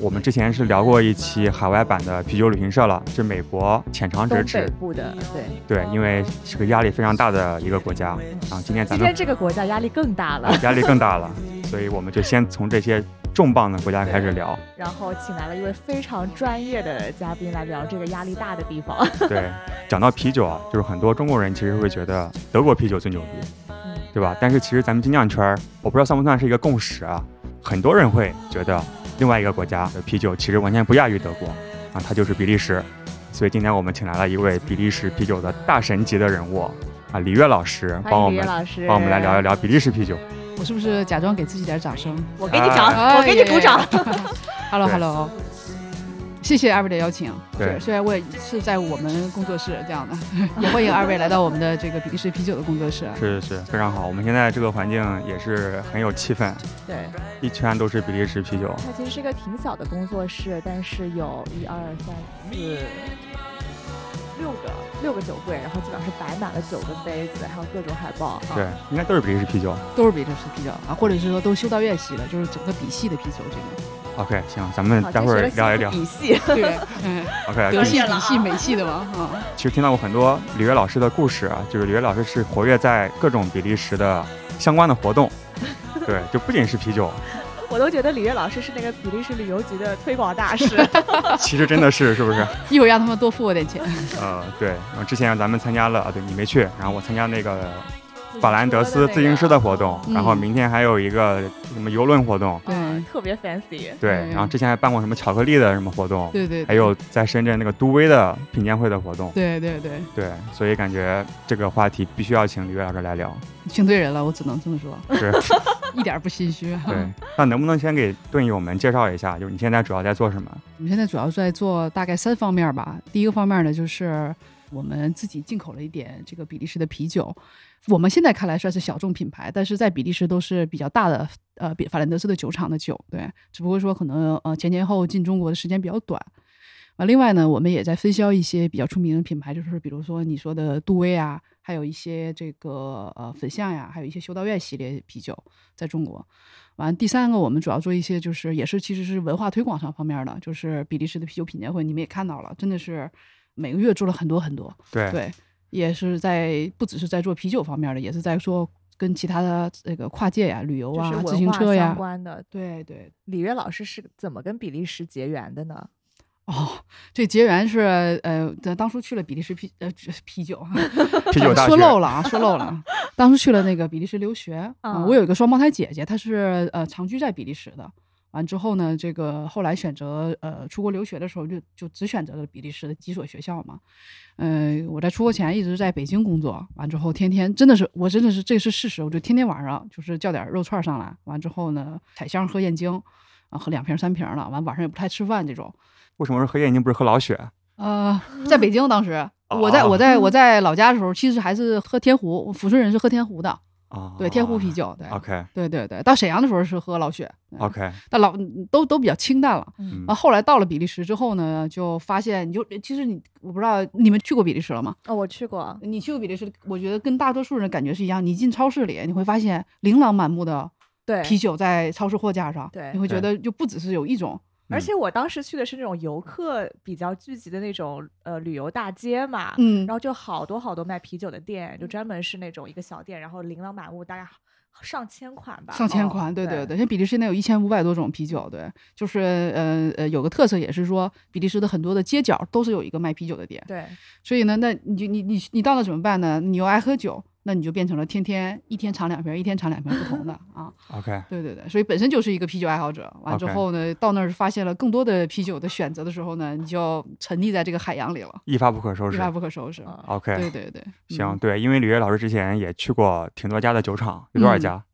我们之前是聊过一期海外版的啤酒旅行社了，是美国浅尝辄止。部的，对。对，因为是个压力非常大的一个国家啊。今天咱们今天这个国家压力更大了，压力更大了，所以我们就先从这些重磅的国家开始聊。然后请来了一位非常专业的嘉宾来聊这个压力大的地方。对，讲到啤酒啊，就是很多中国人其实会觉得德国啤酒最牛逼，嗯，对吧？但是其实咱们精酿圈儿，我不知道算不算是一个共识啊，很多人会觉得另外一个国家的啤酒其实完全不亚于德国啊，它就是比利时。所以今天我们请来了一位比利时啤酒的大神级的人物啊，李悦老师，帮我们，帮我们来聊一。聊比利时啤酒。我是不是假装给自己点掌声我给你掌，哎我给你鼓掌。？Hello 对 Hello，谢谢二位的邀请。对虽然我也是在我们工作室这样的，也欢迎二位来到我们的这个比利时啤酒的工作室。是是非常好，我们现在这个环境也是很有气氛，对，一圈都是比利时啤酒。它其实是一个挺小的工作室，但是有一二三四六个六个酒柜，然后基本上是摆满了酒跟杯子，还有各种海报。对，应该都是比利时啤酒。都是比利时啤酒啊，或者是说都修道院系的，就是整个比系的啤酒这种。OK，行，咱们，待会儿聊一聊。比系。对，嗯，OK，德系、比系、美系的嘛，啊，其实听到过很多李悦老师的故事啊，就是李悦老师是活跃在各种比利时的相关的活动。对，就不仅是啤酒，我都觉得李悦老师是那个比利时旅游局的推广大使。其实真的是是不是？一会儿让他们多付我点钱。呃，对，然后之前咱们参加了，啊，对你没去，然后我参加那个法兰德斯自行车的活动，嗯然后明天还有一个什么游轮活动，对啊特别 fancy。对，嗯然后之前还办过什么巧克力的什么活动，对对，对还有在深圳那个都威的品鉴会的活动，对对对，对，所以感觉这个话题必须要请李悦老师来聊。请对人了，我只能这么说，是，一点不心虚。对，那能不能先给盾友们介绍一下，就是你现在主要在做什么？我们现在主要在做大概三方面吧。第一个方面呢，就是我们自己进口了一点这个比利时的啤酒，我们现在看来算是小众品牌，但是在比利时都是比较大的呃比法兰德斯的酒厂的酒，对，只不过说可能呃前前后后进中国的时间比较短。啊，另外呢，我们也在分销一些比较出名的品牌，就是比如说你说的杜威啊，还有一些这个呃粉象呀，还有一些修道院系列啤酒在中国。完，第三个我们主要做一些就是也是其实是文化推广上方面的，就是比利时的啤酒品鉴会，你们也看到了，真的是每个月做了很多很多，对，对，也是在不只是在做啤酒方面的，也是在说跟其他的这个跨界呀、旅游就是啊、自行车呀相，关的。对对。李悦老师是怎么跟比利时结缘的呢？哦，这结缘是呃，咱当初去了比利时啤呃啤酒，啤酒 说漏了啊，说漏了。当时去了那个比利时留学 啊、嗯我有一个双胞胎姐姐，她是呃长居在比利时的。完之后呢，这个后来选择呃出国留学的时候就，就只选择了比利时的几所学校嘛。嗯、我在出国前一直在北京工作，完之后天天真的是我真的是这是事实，我就天天晚上就是叫点肉串上来，完之后呢彩香喝燕京，啊喝两瓶三瓶了，完晚上也不太吃饭这种。为什么是喝燕京不是喝老雪？呃，在北京当时，我在我 在我在老家的时候，其实还是喝天湖，抚顺人是喝天湖的，啊，对，天湖啤。酒，对，OK 对对对。到沈阳的时候是喝老雪，OK，但老都都比较清淡了。嗯啊，后来到了比利时之后呢，就发现你就其实你我不知道你们去过比利时了吗？哦，我去过。你去过比利时，我觉得跟大多数人感觉是一样。你进超市里，你会发现琳琅满目的对，啤酒在超市货架上，对你会觉得就不只是有一种，而且我当时去的是那种游客比较聚集的那种呃旅游大街嘛，嗯。然后就好多好多卖啤酒的店，就专门是那种一个小店，然后琳琅满目，大概上千款吧，哦上千款，对对对。像比利时现在有一千五百多种啤酒，对，就是呃呃有个特色也是说，比利时的很多的街角都是有一个卖啤酒的店，对。所以呢，那你就你你你到了怎么办呢？你又爱喝酒，那你就变成了天天一天尝两瓶，一天尝两瓶不同的啊。OK，对对对，所以本身就是一个啤酒爱好者。完之后呢，到那儿发现了更多的啤酒的选择的时候呢，你就沉溺在这个海洋里了，一发不可收拾。一发不可收拾。啊 OK，对对对，行，嗯对，因为李悦老师之前也去过挺多家的酒厂，有多少嗯家？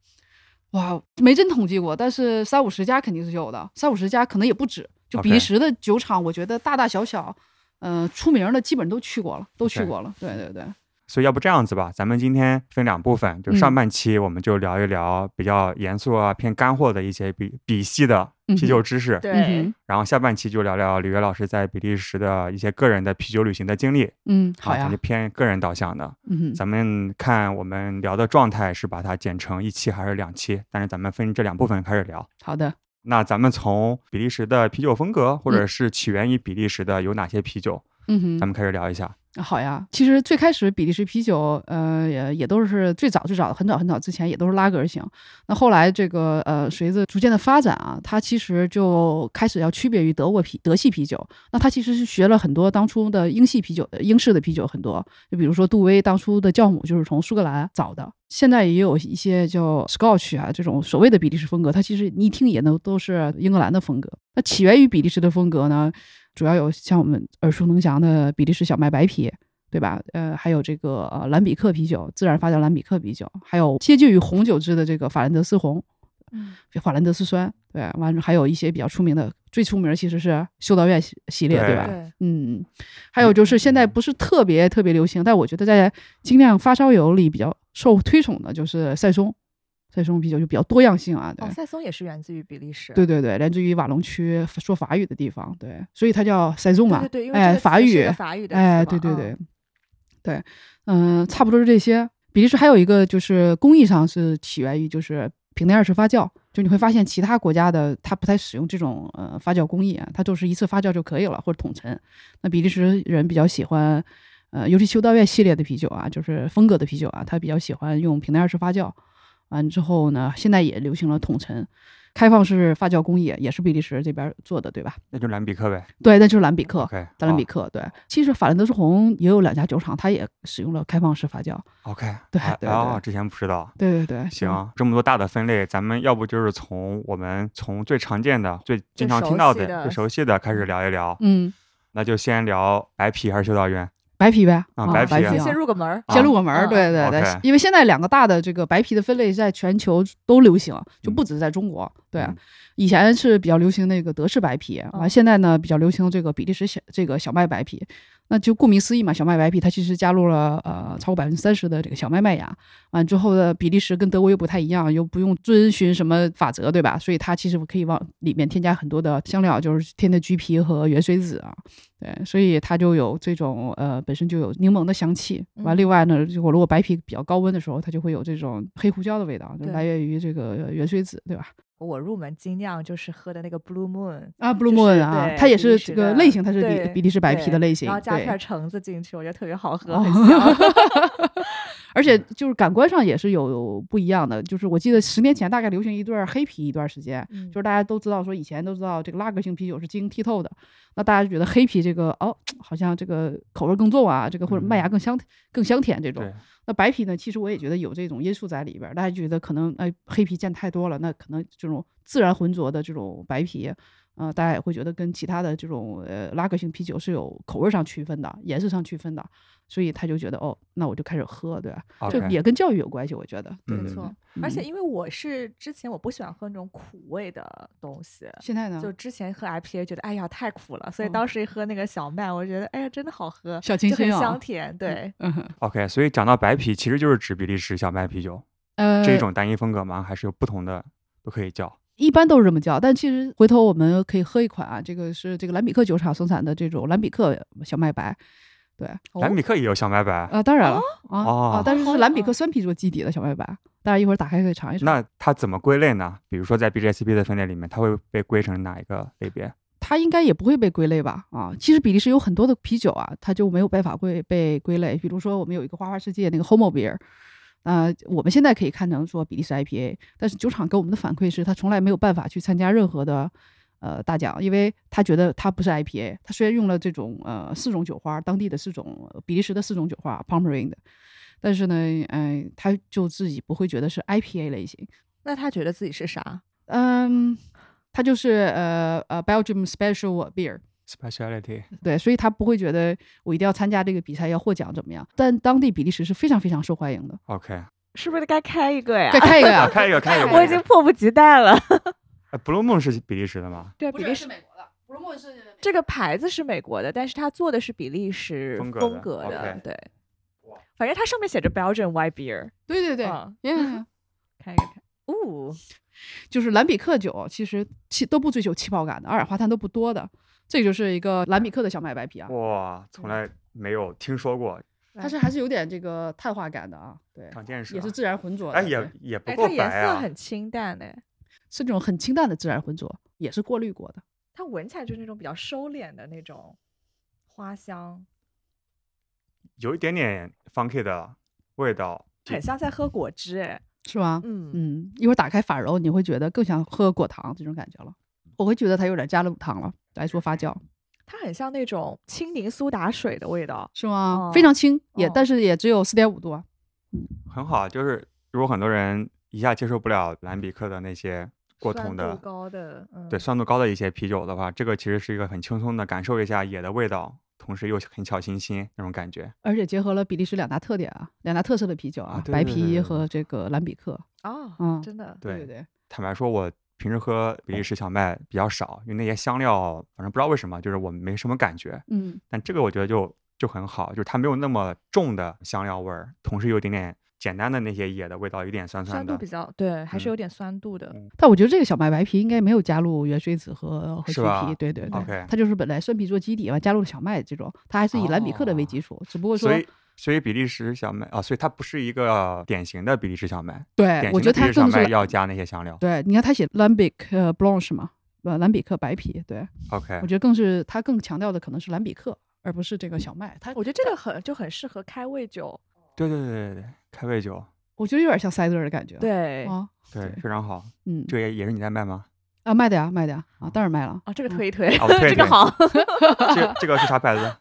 哇，没真统计过，但是三五十家肯定是有的，三五十家可能也不止。就比利时的酒厂，我觉得大大小小，呃，出名的基本都去过了，都去过了。对对对，所以要不这样子吧，咱们今天分两部分，就上嗯半期我们就聊一聊比较严肃啊、偏干货的一些比比系的啤酒知识，对嗯，然后下半期就聊聊李约老师在比利时的一些个人的啤酒旅行的经历，嗯，好呀啊咱就，偏个人导向的。嗯，咱们看我们聊的状态是把它剪成一期还是两期，但是咱们分这两部分开始聊。好的，那咱们从比利时的啤酒风格，或者嗯是起源于比利时的有哪些啤酒，嗯哼，咱们开始聊一下。好呀，其实最开始比利时啤酒，呃，也也都是最早最早的很早很早之前也都是拉格型。那后来这个呃，随着逐渐的发展啊，它其实就开始要区别于德国啤德系啤酒。那它其实是学了很多当初的英系啤酒、英式的啤酒很多，就比如说杜威当初的酵母就是从苏格兰找的。现在也有一些叫 Scotch 啊这种所谓的比利时风格，它其实你一听也能都是英格兰的风格。那起源于比利时的风格呢，主要有像我们耳熟能详的比利时小麦白啤，对吧？呃，还有这个呃兰比克啤酒，自然发酵兰比克啤酒，还有接近于红酒制的这个法兰德斯红，嗯法兰德斯酸，对，完了还有一些比较出名的，最出名的其实是修道院系系列，对对吧？对，嗯，还有就是现在不是特别特别流行，但我觉得在精酿发烧友里比较受推崇的就是赛松，赛松啤酒就比较多样性啊，对。哦，赛松也是源自于比利时，对对对，来自于瓦隆区说法语的地方，对，所以它叫赛松嘛，对对对，因为法语个，法语的哎，对对对，对，嗯、差不多是这些。比利时还有一个就是工艺上是起源于就是瓶内二次发酵，就你会发现其他国家的它不太使用这种呃发酵工艺啊，它就是一次发酵就可以了或者桶陈。那比利时人比较喜欢，呃，尤其修道院系列的啤酒啊，就是风格的啤酒啊，他比较喜欢用瓶内二次发酵。完之后呢，现在也流行了统称。开放式发酵工艺也是比利时这边做的，对吧？那就兰比克呗。对，那就是兰比克。OK，达兰比克对，其实法兰德斯红也有两家酒厂，它也使用了开放式发酵。OK，对对哎哦，之前不知道。对对对，行，这么多大的分类，咱们要不就是从我们从最常见的、最经常听到的最熟悉的开始聊一聊。嗯，那就先聊白啤还是修道院？白皮呗，啊啊，白啤啊啊先入个门儿，先入个门对对对因为现在两个大的这个白皮的分类在全球都流行，就不止在中国。对嗯，以前是比较流行那个德式白皮，完嗯现在呢比较流行这个比利时小这个小麦白皮。那就顾名思义嘛，小麦白啤它其实加入了呃超过百分之三十的这个小麦麦芽。完之后的比利时跟德国又不太一样，又不用遵循什么法则，对吧？所以它其实可以往里面添加很多的香料，就是添的橘皮和原水籽啊。对，所以它就有这种呃本身就有柠檬的香气。完，嗯另外呢，如果如果白皮比较高温的时候，它就会有这种黑胡椒的味道，就来源于这个原水籽，对吧？我入门精酿就是喝的那个 Blue Moon 啊，Blue Moon 啊，它也是这个类型，它是比比利时白啤的类型，然后加一片橙子进去，我觉得特别好喝，哦很香。而且就是感官上也是有有不一样的。就是我记得十年前大概流行一段黑啤一段时间，嗯就是大家都知道说以前都知道这个拉格型啤酒是晶莹剔透的，那大家就觉得黑啤这个哦，好像这个口味更重啊，这个或者麦芽更香更香甜这种。那白啤呢，其实我也觉得有这种因素在里边儿，大家觉得可能哎黑啤见太多了，那可能这种自然浑浊的这种白啤。呃，大家也会觉得跟其他的这种呃拉格型啤酒是有口味上区分的，颜色上区分的，所以他就觉得哦，那我就开始喝，对吧？这 OK 也跟教育有关系，我觉得。对嗯对没错对，而且嗯因为我是之前我不喜欢喝那种苦味的东西，现在呢，就之前喝 IPA 觉得哎呀太苦了，所以哦当时一喝那个小麦，我觉得哎呀真的好喝，小清就很新啊香甜。对，嗯哼 OK，所以讲到白啤，其实就是指比利时小麦啤酒，呃，这一种单一风格吗？还是有不同的都可以叫？一般都是这么叫，但其实回头我们可以喝一款啊，这个是这个兰比克酒厂生产的这种兰比克小麦白，对，兰比克也有小麦白，啊，当然了啊哦啊，但是是兰比啊克酸啤做基底的小麦白，大家一会儿打开可以尝一尝。那它怎么归类呢？比如说在 BJCP 的分类里面，它会被归成哪一个类别？它应该也不会被归类吧？啊，其实比利时有很多的啤酒啊，它就没有办法归被归类。比如说我们有一个花花世界那个 Homo Beer，呃，我们现在可以看成说比利时 IPA，但是酒厂给我们的反馈是，他从来没有办法去参加任何的呃大奖，因为他觉得他不是 IPA。他虽然用了这种呃四种酒花，当地的四种呃比利时的四种酒花 Pomeranian 的，但是呢，哎、他就自己不会觉得是 IPA 类型。那他觉得自己是啥？嗯，他就是呃呃 Belgium Special Beer。Speciality 对，所以他不会觉得我一定要参加这个比赛要获奖怎么样。但当地比利时是非常非常受欢迎的。OK，是不是该开一个呀再？开一个呀，开一个开一个我已经迫不及待了。哎，Blue Moon 是比利时的吗？对，比利时美国的，布鲁莫是这个牌子是美国的，但是它做的是比利时风格的风格 OK 对，反正它上面写着 Belgian White Beer，对对对，嗯耶看一看，哦，就是蓝比克酒其实气都不追求气泡感的，二氧化碳都不多的，这就是一个蓝比克的小麦白啤啊，哇，从来没有听说过，它是还是有点这个碳化感的啊，对，长见识啊。也是自然浑浊的，哎，也也不哎，够它颜白啊。色很清淡哎，是那种很清淡的自然浑浊，也是过滤过的。它闻起来就是那种比较收敛的那种花香，有一点点 funky 的味道，很像在喝果汁哎，是吗？嗯嗯，一会儿打开法柔，你会觉得更像喝果糖这种感觉了。我会觉得它有点加了乳糖了来做发酵，它很像那种青柠苏打水的味道，是吗？哦非常轻，也、哦但是也只有四点五度啊。很好。就是如果很多人一下接受不了蓝比克的那些过桶的，高的，嗯，对酸度高的一些啤酒的话，这个其实是一个很轻松的感受一下野的味道，同时又很小清新那种感觉。而且结合了比利时两大特点啊，两大特色的啤酒啊，啊对白啤和这个蓝比克。哦，嗯真的，对对对，坦白说，我平时喝比利时小麦比较少，因为那些香料，反正不知道为什么，就是我没什么感觉。嗯，但这个我觉得就就很好，就是它没有那么重的香料味儿，同时有一点点简单的那些野的味道，有点酸酸的酸度比。较对，还是嗯有点酸度的，嗯但我觉得这个小麦白皮应该没有加入原水子和和橘皮，对对对它就是本来酸皮做基底嘛加入了小麦这种，它还是以蓝比克的为基础，只不过说所以，比利时小麦啊，所以它不是一个典型的比利时小麦，对我觉得它的比利时小更是麦要加那些香料。对，你看它写 Lambic 呃 Blanche 嘛，呃蓝比克白啤，对 OK，我觉得更是它更强调的可能是蓝比克，而不是这个小麦。它我觉得这个很就很适合开胃酒，对对对对对，开胃酒，我觉得有点像 cider 的感觉。对，啊，对，对非常好。嗯这个也也是你在卖吗？啊卖的呀卖的呀啊，当然卖了。啊，这个嗯推一推，哦推一 推这个好，这这个是啥牌子？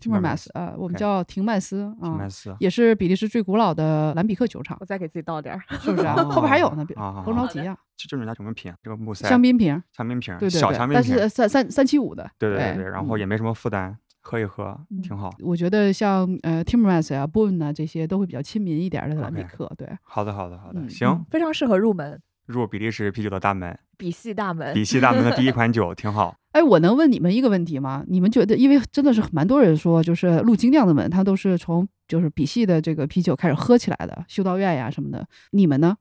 Timmermans 啊，我们叫廷曼斯啊。也是比利时最古老的兰比克酒厂我，再给自己倒点儿，是不是啊？后边还有呢，别啊甭着急啊，这就是人家什么品啊？这个木塞香槟瓶，香槟瓶，对对对小香，槟瓶但是。三三三七五的，对对对对，然后嗯也没什么负担，喝一喝嗯挺好。我觉得像呃 Timmermans 啊、Boone 啊这些都会比较亲民一点儿的兰比克，对，好的好的好的，嗯行，非常适合入门，入比利时啤酒的大门，比系大门，比西大门的第一款酒挺好。哎，我能问你们一个问题吗？你们觉得，因为真的是蛮多人说，就是陆精酿的们，他都是从就是比系的这个啤酒开始喝起来的，修道院呀什么的。你们呢？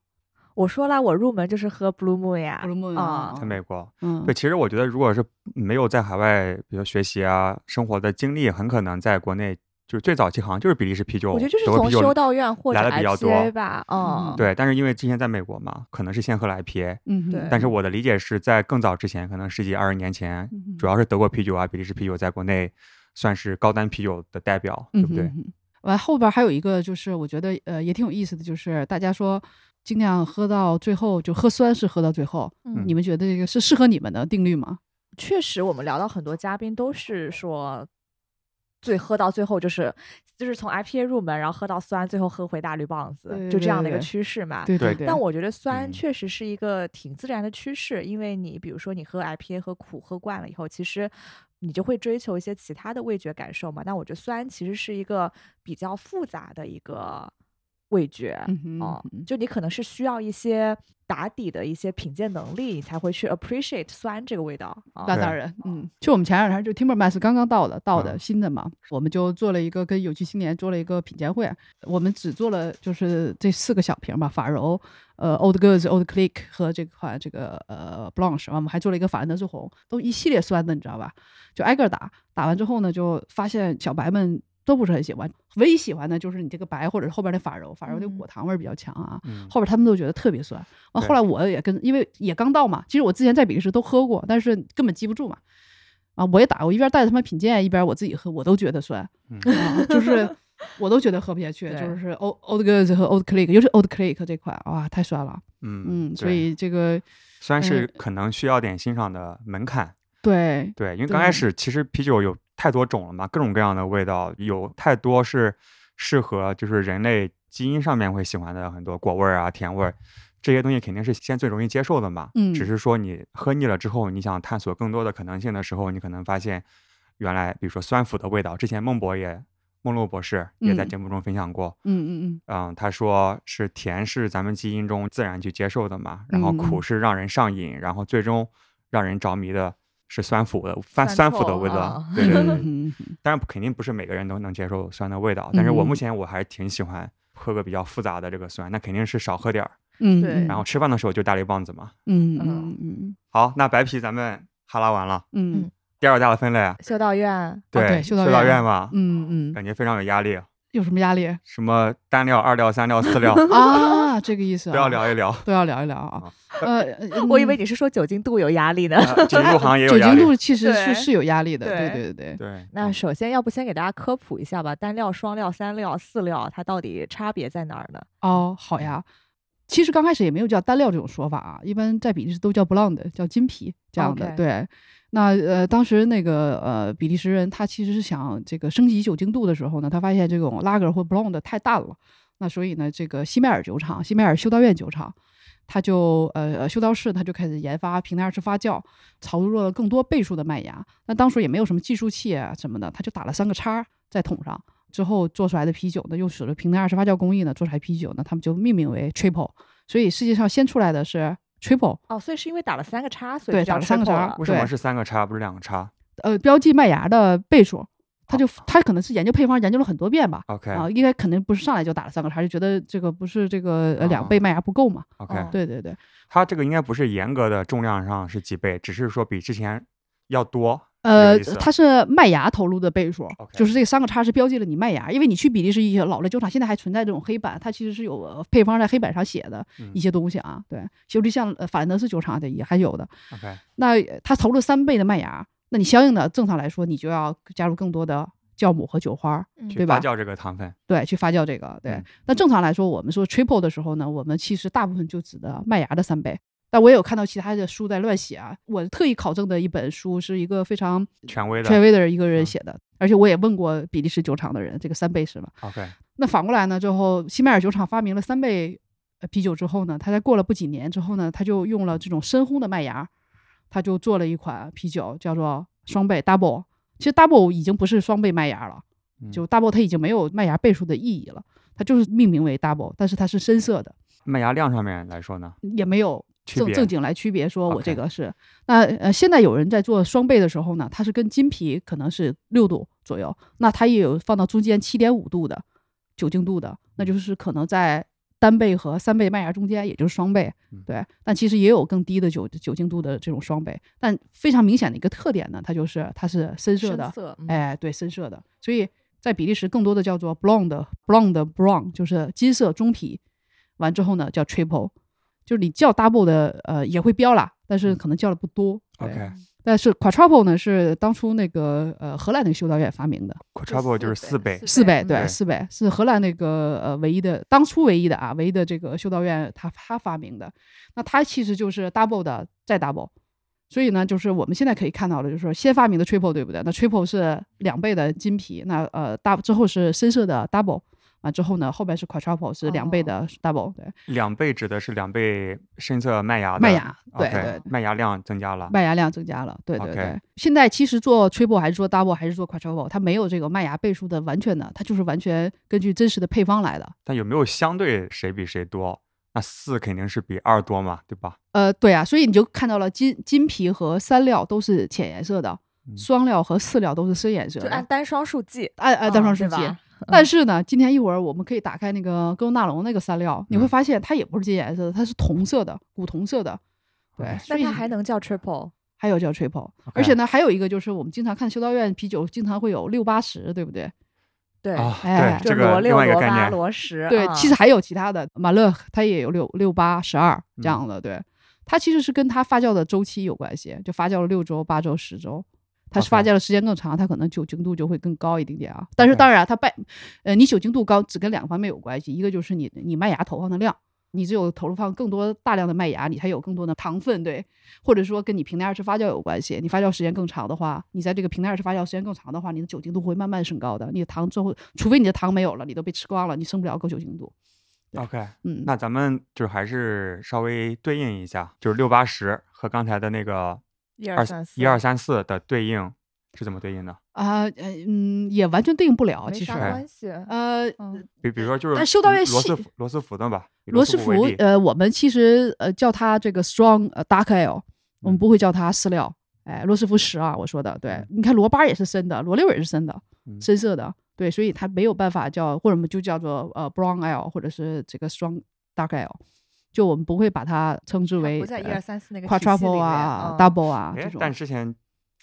我说了，我入门就是喝 Blue Moon 呀 Blue Moon 啊啊，在美国，嗯对，，其实我觉得，如果是没有在海外，比如学习啊、生活的经历，很可能在国内就是最早期好像就是比利时啤酒，我觉得就是从修道院或者来的比较多 IPA 吧，嗯。嗯，对，但是因为之前在美国嘛，可能是先喝了 IPA，嗯，对。但是我的理解是在更早之前，可能十几二十年前，嗯主要是德国啤酒啊、比利时啤酒在国内算是高端啤酒的代表，对不对？完后边还有一个就是我觉得呃也挺有意思的，就是大家说尽量喝到最后就喝酸是喝到最后，嗯。你们觉得这个是适合你们的定律吗？确实，我们聊到很多嘉宾都是说，最喝到最后就是就是从 IPA 入门，然后喝到酸，最后喝回大绿棒子，对就这样的一个趋势嘛。对对对，但我觉得酸嗯确实是一个挺自然的趋势，因为你比如说你喝 IPA 和苦喝惯了以后，其实你就会追求一些其他的味觉感受嘛。那我觉得酸其实是一个比较复杂的一个味觉，嗯哼哦嗯就你可能是需要一些打底的一些品鉴能力，你才会去 appreciate 酸这个味道。那当然，嗯，就我们前两天就 Timbermass 刚刚到的，到的嗯新的嘛，我们就做了一个跟有趣青年做了一个品鉴会，我们只做了就是这四个小瓶吧，法柔、呃 Old Girls、Old Click 和这款这个呃 Blanche，我们还做了一个法兰德斯红，都一系列酸的，你知道吧？就挨个打，打完之后呢，就发现小白们。都不是很喜欢，唯一喜欢的就是你这个白或者是后边的法柔，法柔那个嗯果糖味儿比较强啊。嗯，后边他们都觉得特别酸。完对后来我也跟，因为也刚到嘛，其实我之前在比利时都喝过，但是根本记不住嘛。啊，我也打，我一边带着他们品鉴，一边我自己喝，我都觉得酸，嗯啊、就是 我都觉得喝不下去。就是 Old Old Goods 和 Old Click，尤其 Old Click 这款，哇，太酸了。嗯嗯，所以这个虽然是嗯可能需要点欣赏的门槛，对对，因为刚开始其实啤酒有太多种了嘛，各种各样的味道，有太多是适合就是人类基因上面会喜欢的很多果味儿啊、甜味儿，这些东西肯定是先最容易接受的嘛。嗯。只是说你喝腻了之后，你想探索更多的可能性的时候，你可能发现原来比如说酸腐的味道，之前孟博也孟洛博士也在嗯。节目中分享过，嗯嗯嗯，嗯，他说是甜是咱们基因中自然去接受的嘛，然后苦是让人上瘾，然后最终让人着迷的是酸腐的酸酸酸腐的味道啊。对对对，嗯嗯当然肯定不是每个人都能接受酸的味道，但是我嗯目前我还是挺喜欢喝个比较复杂的这个酸，那肯定是少喝点儿，嗯，对嗯然后吃饭的时候就大力棒子嘛。嗯嗯嗯。嗯好，那白啤咱们哈拉完了，嗯。第二大的分类，修道院，对修道修道院院。嘛，嗯嗯，感觉非常有压力，有什么压力什么单料、二料、三料、四料啊？这个意思啊都要聊一聊。都要聊一聊啊。呃，呃我以为嗯你是说酒精度有压力呢。啊酒精度好像也有酒压力。精度其实是是有压力的，对对对对对。那首先，要不先给大家科普一下吧，单料、双料、三料、四料，它到底差别在哪儿呢？哦，好呀。其实刚开始也没有叫单料这种说法啊，一般在比利时都叫 blonde，叫金皮这样的。对，那呃，当时那个呃比利时人他其实是想这个升级酒精度的时候呢，他发现这种拉格或 blonde 太淡了，那所以呢，这个西梅尔酒厂、西梅尔修道院酒厂，他就呃呃修道士他就开始研发平台二次发酵，投入了更多倍数的麦芽。那当时也没有什么计数器啊什么的，他就打了三个叉在桶上。之后做出来的啤酒呢，又使了平台二次发酵工艺呢，做出来啤酒呢，他们就命名为 triple。所以世界上先出来的是 triple，哦，所以是因为打了三个叉，所以对打了三个叉了为什么是三个叉不是两个叉呃，标记麦芽的倍数。他就他可能是研究配方研究了很多遍吧，？OK 啊，应该肯定不是上来就打了三个叉，就觉得这个不是这个呃两倍哦麦芽不够嘛。OK，哦对对对，它这个应该不是严格的重量上是几倍，只是说比之前要多。呃，它是麦芽投入的倍数就是这三个叉是标记了你麦芽，因为你去比利时一些老的酒厂，现在还存在这种黑板，它其实是有呃配方在黑板上写的嗯一些东西啊。对，其实像呃法兰德斯酒厂的也还有的。OK，那呃它投了三倍的麦芽，那你相应的正常来说，你就要加入更多的酵母和酒花，嗯对吧？去发酵这个糖分。对，去发酵这个。对，嗯那正常来说，我们说 triple 的时候呢，我们其实大部分就指的麦芽的三倍。但我也有看到其他的书在乱写啊。我特意考证的一本书是一个非常权威的权威的一个人嗯写的，而且我也问过比利时酒厂的人，这个三倍是吧？OK，那反过来呢，之后西麦尔酒厂发明了三倍呃啤酒之后呢，他在过了不几年之后呢，他就用了这种深烘的麦芽，他就做了一款啤酒，叫做双倍 double。其实 double 已经不是双倍麦芽了，嗯就 double 它已经没有麦芽倍数的意义了，它就是命名为 double，但是它是深色的，麦芽量上面来说呢，也没有正正经来区别说我这个是。那呃，现在有人在做双倍的时候呢，它是跟金皮可能是六度左右，那它也有放到中间七点五度的酒精度的，那就是可能在单倍和三倍麦芽中间，也就是双倍嗯。对，但其实也有更低的酒酒精度的这种双倍，但非常明显的一个特点呢，它就是它是深色的深，色，嗯哎，对，深色的，所以在比利时更多的叫做 blonde blonde brown，就是金色中皮。完之后呢，叫 triple，就是你叫 double 的，呃，也会标啦，但是可能叫的不多。OK 但是 quadruple 呢是当初那个呃荷兰那个修道院发明的，quadruple 就是四倍。四倍，嗯对，四倍是荷兰那个呃唯一的，当初唯一的啊，唯一的这个修道院他他发明的。那它其实就是 double 的再 double，所以呢，就是我们现在可以看到的，就是说先发明的 triple 对不对？那 triple 是两倍的金皮，那呃大之后是深色的 double，完之后呢，后边是 quadruple 是两倍的 double，、对，两倍指的是两倍深色麦芽的麦芽对对麦芽量增加了。麦芽量增加了，对对对。现在其实做 triple 还是做 double 还是做 quadruple，它没有这个麦芽倍数的完全的，它就是完全根据真实的配方来的。但有没有相对谁比谁多？那四肯定是比二多嘛，对吧？呃，对啊，所以你就看到了金金皮和三料都是浅颜色的，嗯双料和四料都是深颜色的，就按单双数计，按按单嗯双数计。但是呢，今天一会儿我们可以打开那个哥纳龙那个三料，你会嗯发现它也不是金颜色的，它是铜色的，古铜色的。对那它还能叫 triple？还有叫 triple，而且呢，还有一个就是我们经常看修道院啤酒，经常会有六八十，对不对？对，啊，哎，这个另就罗六、罗八、外一个概念。罗十，对，啊其实还有其他的，马勒它也有六六八十二嗯这样的，对，它其实是跟它发酵的周期有关系，就发酵了六周、八周、十周。它是发酵的时间更长，它可能酒精度就会更高一点点啊。但是当然，它败，呃，你酒精度高只跟两个方面有关系，一个就是你你麦芽投放的量，你只有投入放更多大量的麦芽，你才有更多的糖分，对，或者说跟你平台二次发酵有关系。你发酵时间更长的话，你在这个平台二次发酵时间更长的话，你的酒精度会慢慢升高的。你的糖最后，除非你的糖没有了，你都被吃光了，你升不了高酒精度。OK，嗯，那咱们就还是稍微对应一下，就是六八十和刚才的那个二一二三四，一二三四的对应是怎么对应的？啊，呃嗯，也完全对应不了，其实没，关系。呃，嗯，比比如说就是但修道院罗斯福罗斯福的吧，罗斯福呃，我们其实呃叫它这个 strong 呃 dark ale，我们嗯不会叫它饲料，哎，罗斯福十啊，我说的，对嗯，你看罗八也是深的，罗六也是深的，嗯深色的，对，所以它没有办法叫，或者我们就叫做呃 brown ale，或者是这个 strong dark ale，就我们不会把它称之为不在一呃二三四那个体系里 quadruple 面啊、嗯。double 啊这哎，种，但之前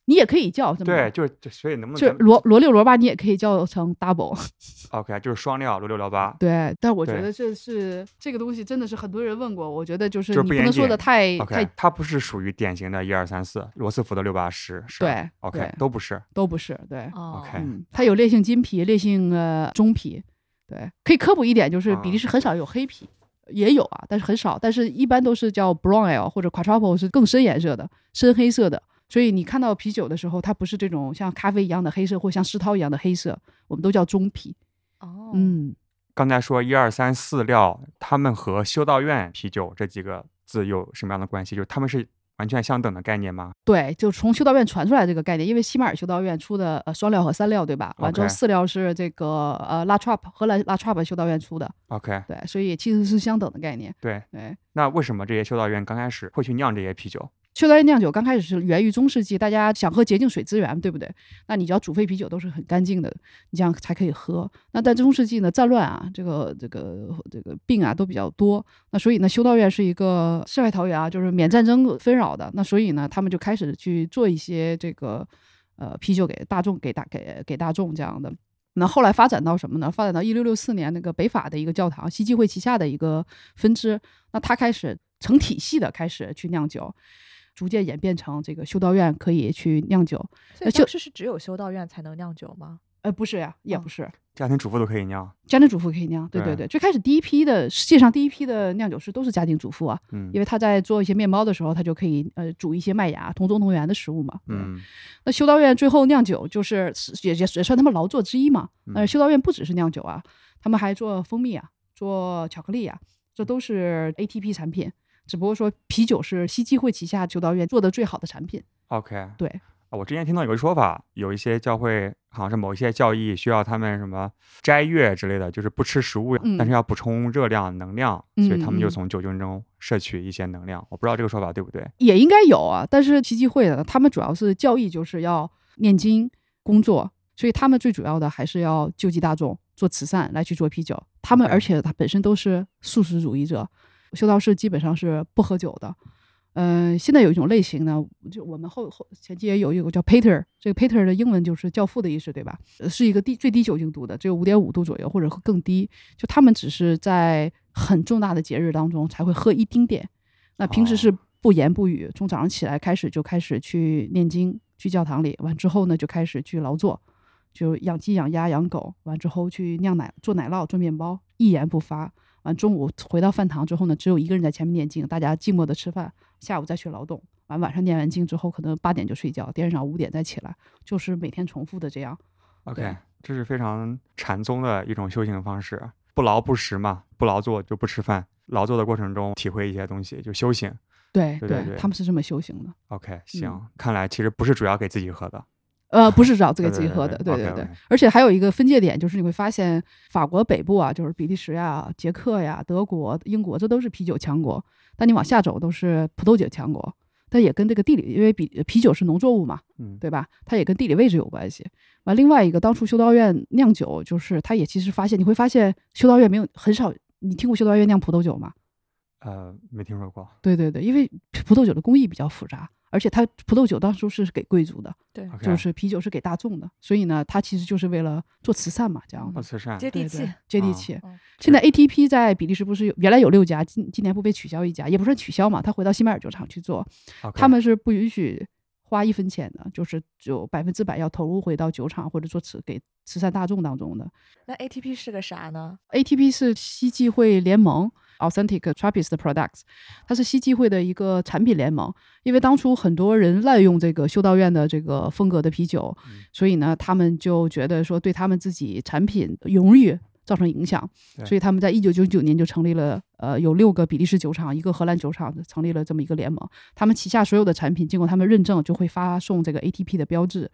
你也可以叫这么对，就是就所以能不能就罗罗六罗八你也可以叫成 double，OK 就是双料罗六罗八，对，但我觉得这是这个东西真的是很多人问过，我觉得就是就是你不能说的太 OK，太它不是属于典型的一二三四，罗斯福的六八十，是对，OK 对都不是，都不是，对，哦 OK 嗯，它有烈性金皮、烈性呃中皮，对，可以科普一点，就是比利时很少有黑皮，也有啊，但是很少，但是一般都是叫 brown ale 或者 quadruple 是更深颜色的、深黑色的。所以你看到啤酒的时候，它不是这种像咖啡一样的黑色，或像世涛一样的黑色，我们都叫中啤。哦，嗯，刚才说一二三四料，他们和修道院啤酒这几个字有什么样的关系？就是他们是完全相等的概念吗？对，就从修道院传出来这个概念，因为西马尔修道院出的呃双料和三料，对吧？完之后四料是这个呃拉 trap 荷兰拉 trap 修道院出的，OK，对，所以其实是相等的概念。对，对，那为什么这些修道院刚开始会去酿这些啤酒？修道院酿酒刚开始是源于中世纪，大家想喝洁净水资源，对不对？那你只要煮沸啤酒都是很干净的，你这样才可以喝。那在中世纪呢，战乱啊，这个这个这个病啊都比较多，那所以呢，修道院是一个世外桃源啊，就是免战争纷扰的。那所以呢，他们就开始去做一些这个呃啤酒给大众给大给给大众这样的。那后来发展到什么呢？发展到一六六四年，那个北法的一个教堂，西基会旗下的一个分支，那他开始成体系的开始去酿酒，逐渐演变成这个修道院可以去酿酒。所以呃就当时是只有修道院才能酿酒吗？呃，不是呀，也哦不是，家庭主妇都可以酿，家庭主妇可以酿。对对对对，最开始第一批的世界上第一批的酿酒师都是家庭主妇啊，嗯因为他在做一些面包的时候，他就可以呃煮一些麦芽同宗同源的食物嘛。嗯那修道院最后酿酒就是是也也也算他们劳作之一嘛。呃，嗯修道院不只是酿酒啊，他们还做蜂蜜啊，做巧克力啊，这都是 ATP 产品。只不过说啤酒是西基会旗下修道院做的最好的产品。OK，对，啊我之前听到有个说法，有一些教会好像是某一些教义需要他们什么斋月之类的，就是不吃食物，嗯但是要补充热量、能量，所以他们就从酒精中摄取一些能量。我不知道这个说法对不对？也应该有啊，但是奇迹会的，他们主要是教义就是要念经工作，所以他们最主要的还是要救济大众，做慈善来去做啤酒。他们而且他本身都是素食主义者，修道士基本上是不喝酒的。嗯、现在有一种类型呢，就我们后后前期也有一个叫 Pater，这个 Pater 的英文就是教父的意思，对吧？呃是一个低最低酒精度的，只有五点五度左右或者更低。就他们只是在很重大的节日当中才会喝一丁点，那平时是哦不言不语，从早上起来开始就开始去念经，去教堂里，完之后呢就开始去劳作，就养鸡、养鸭、养狗，完之后去酿奶、做奶酪、做面包，一言不发。完中午回到饭堂之后呢，只有一个人在前面念经，大家静默的吃饭，下午再去劳动。完晚上念完经之后，可能八点就睡觉，第二天早上五点再起来，就是每天重复的这样。OK，这是非常禅宗的一种修行方式，不劳不食嘛，不劳作就不吃饭，劳作的过程中体会一些东西，就修行。对对对对他们是这么修行的。OK，行，嗯看来其实不是主要给自己喝的。呃，不是找自己对对对自己喝的，对对对。而且还有一个分界点，就是你会发现法国北部啊，就是比利时呀、捷克呀、德国、英国，这都是啤酒强国。但你往下走都是葡萄酒强国，但也跟这个地理，因为比啤酒是农作物嘛，嗯，对吧？它也跟地理位置有关系。完，另外一个，当初修道院酿酒，就是它也其实发现，你会发现修道院没有很少，你听过修道院酿葡萄酒吗？呃，没听说过。对对对，因为葡萄酒的工艺比较复杂，而且它葡萄酒当初是给贵族的，对，就是啤酒是给大众的，所以呢，它其实就是为了做慈善嘛，这样的。做慈善。接地气接地啊气。嗯现在 ATP 在比利时不是有原来有六家，今今年不被取消一家，也不算取消嘛，他回到西马尔酒厂去做，他们是不允许花一分钱的，就是就百分之百要投入回到酒厂或者做慈给慈善大众当中的。那 ATP 是个啥呢？ATP 是西际会联盟 Authentic Trappist Products，它是西际会的一个产品联盟。因为当初很多人滥用这个修道院的这个风格的啤酒，嗯所以呢，他们就觉得说对他们自己产品荣誉造成影响，所以他们在一九九九年就成立了，呃，有六个比利时酒厂，一个荷兰酒厂，成立了这么一个联盟。他们旗下所有的产品经过他们认证，就会发送这个 ATP 的标志，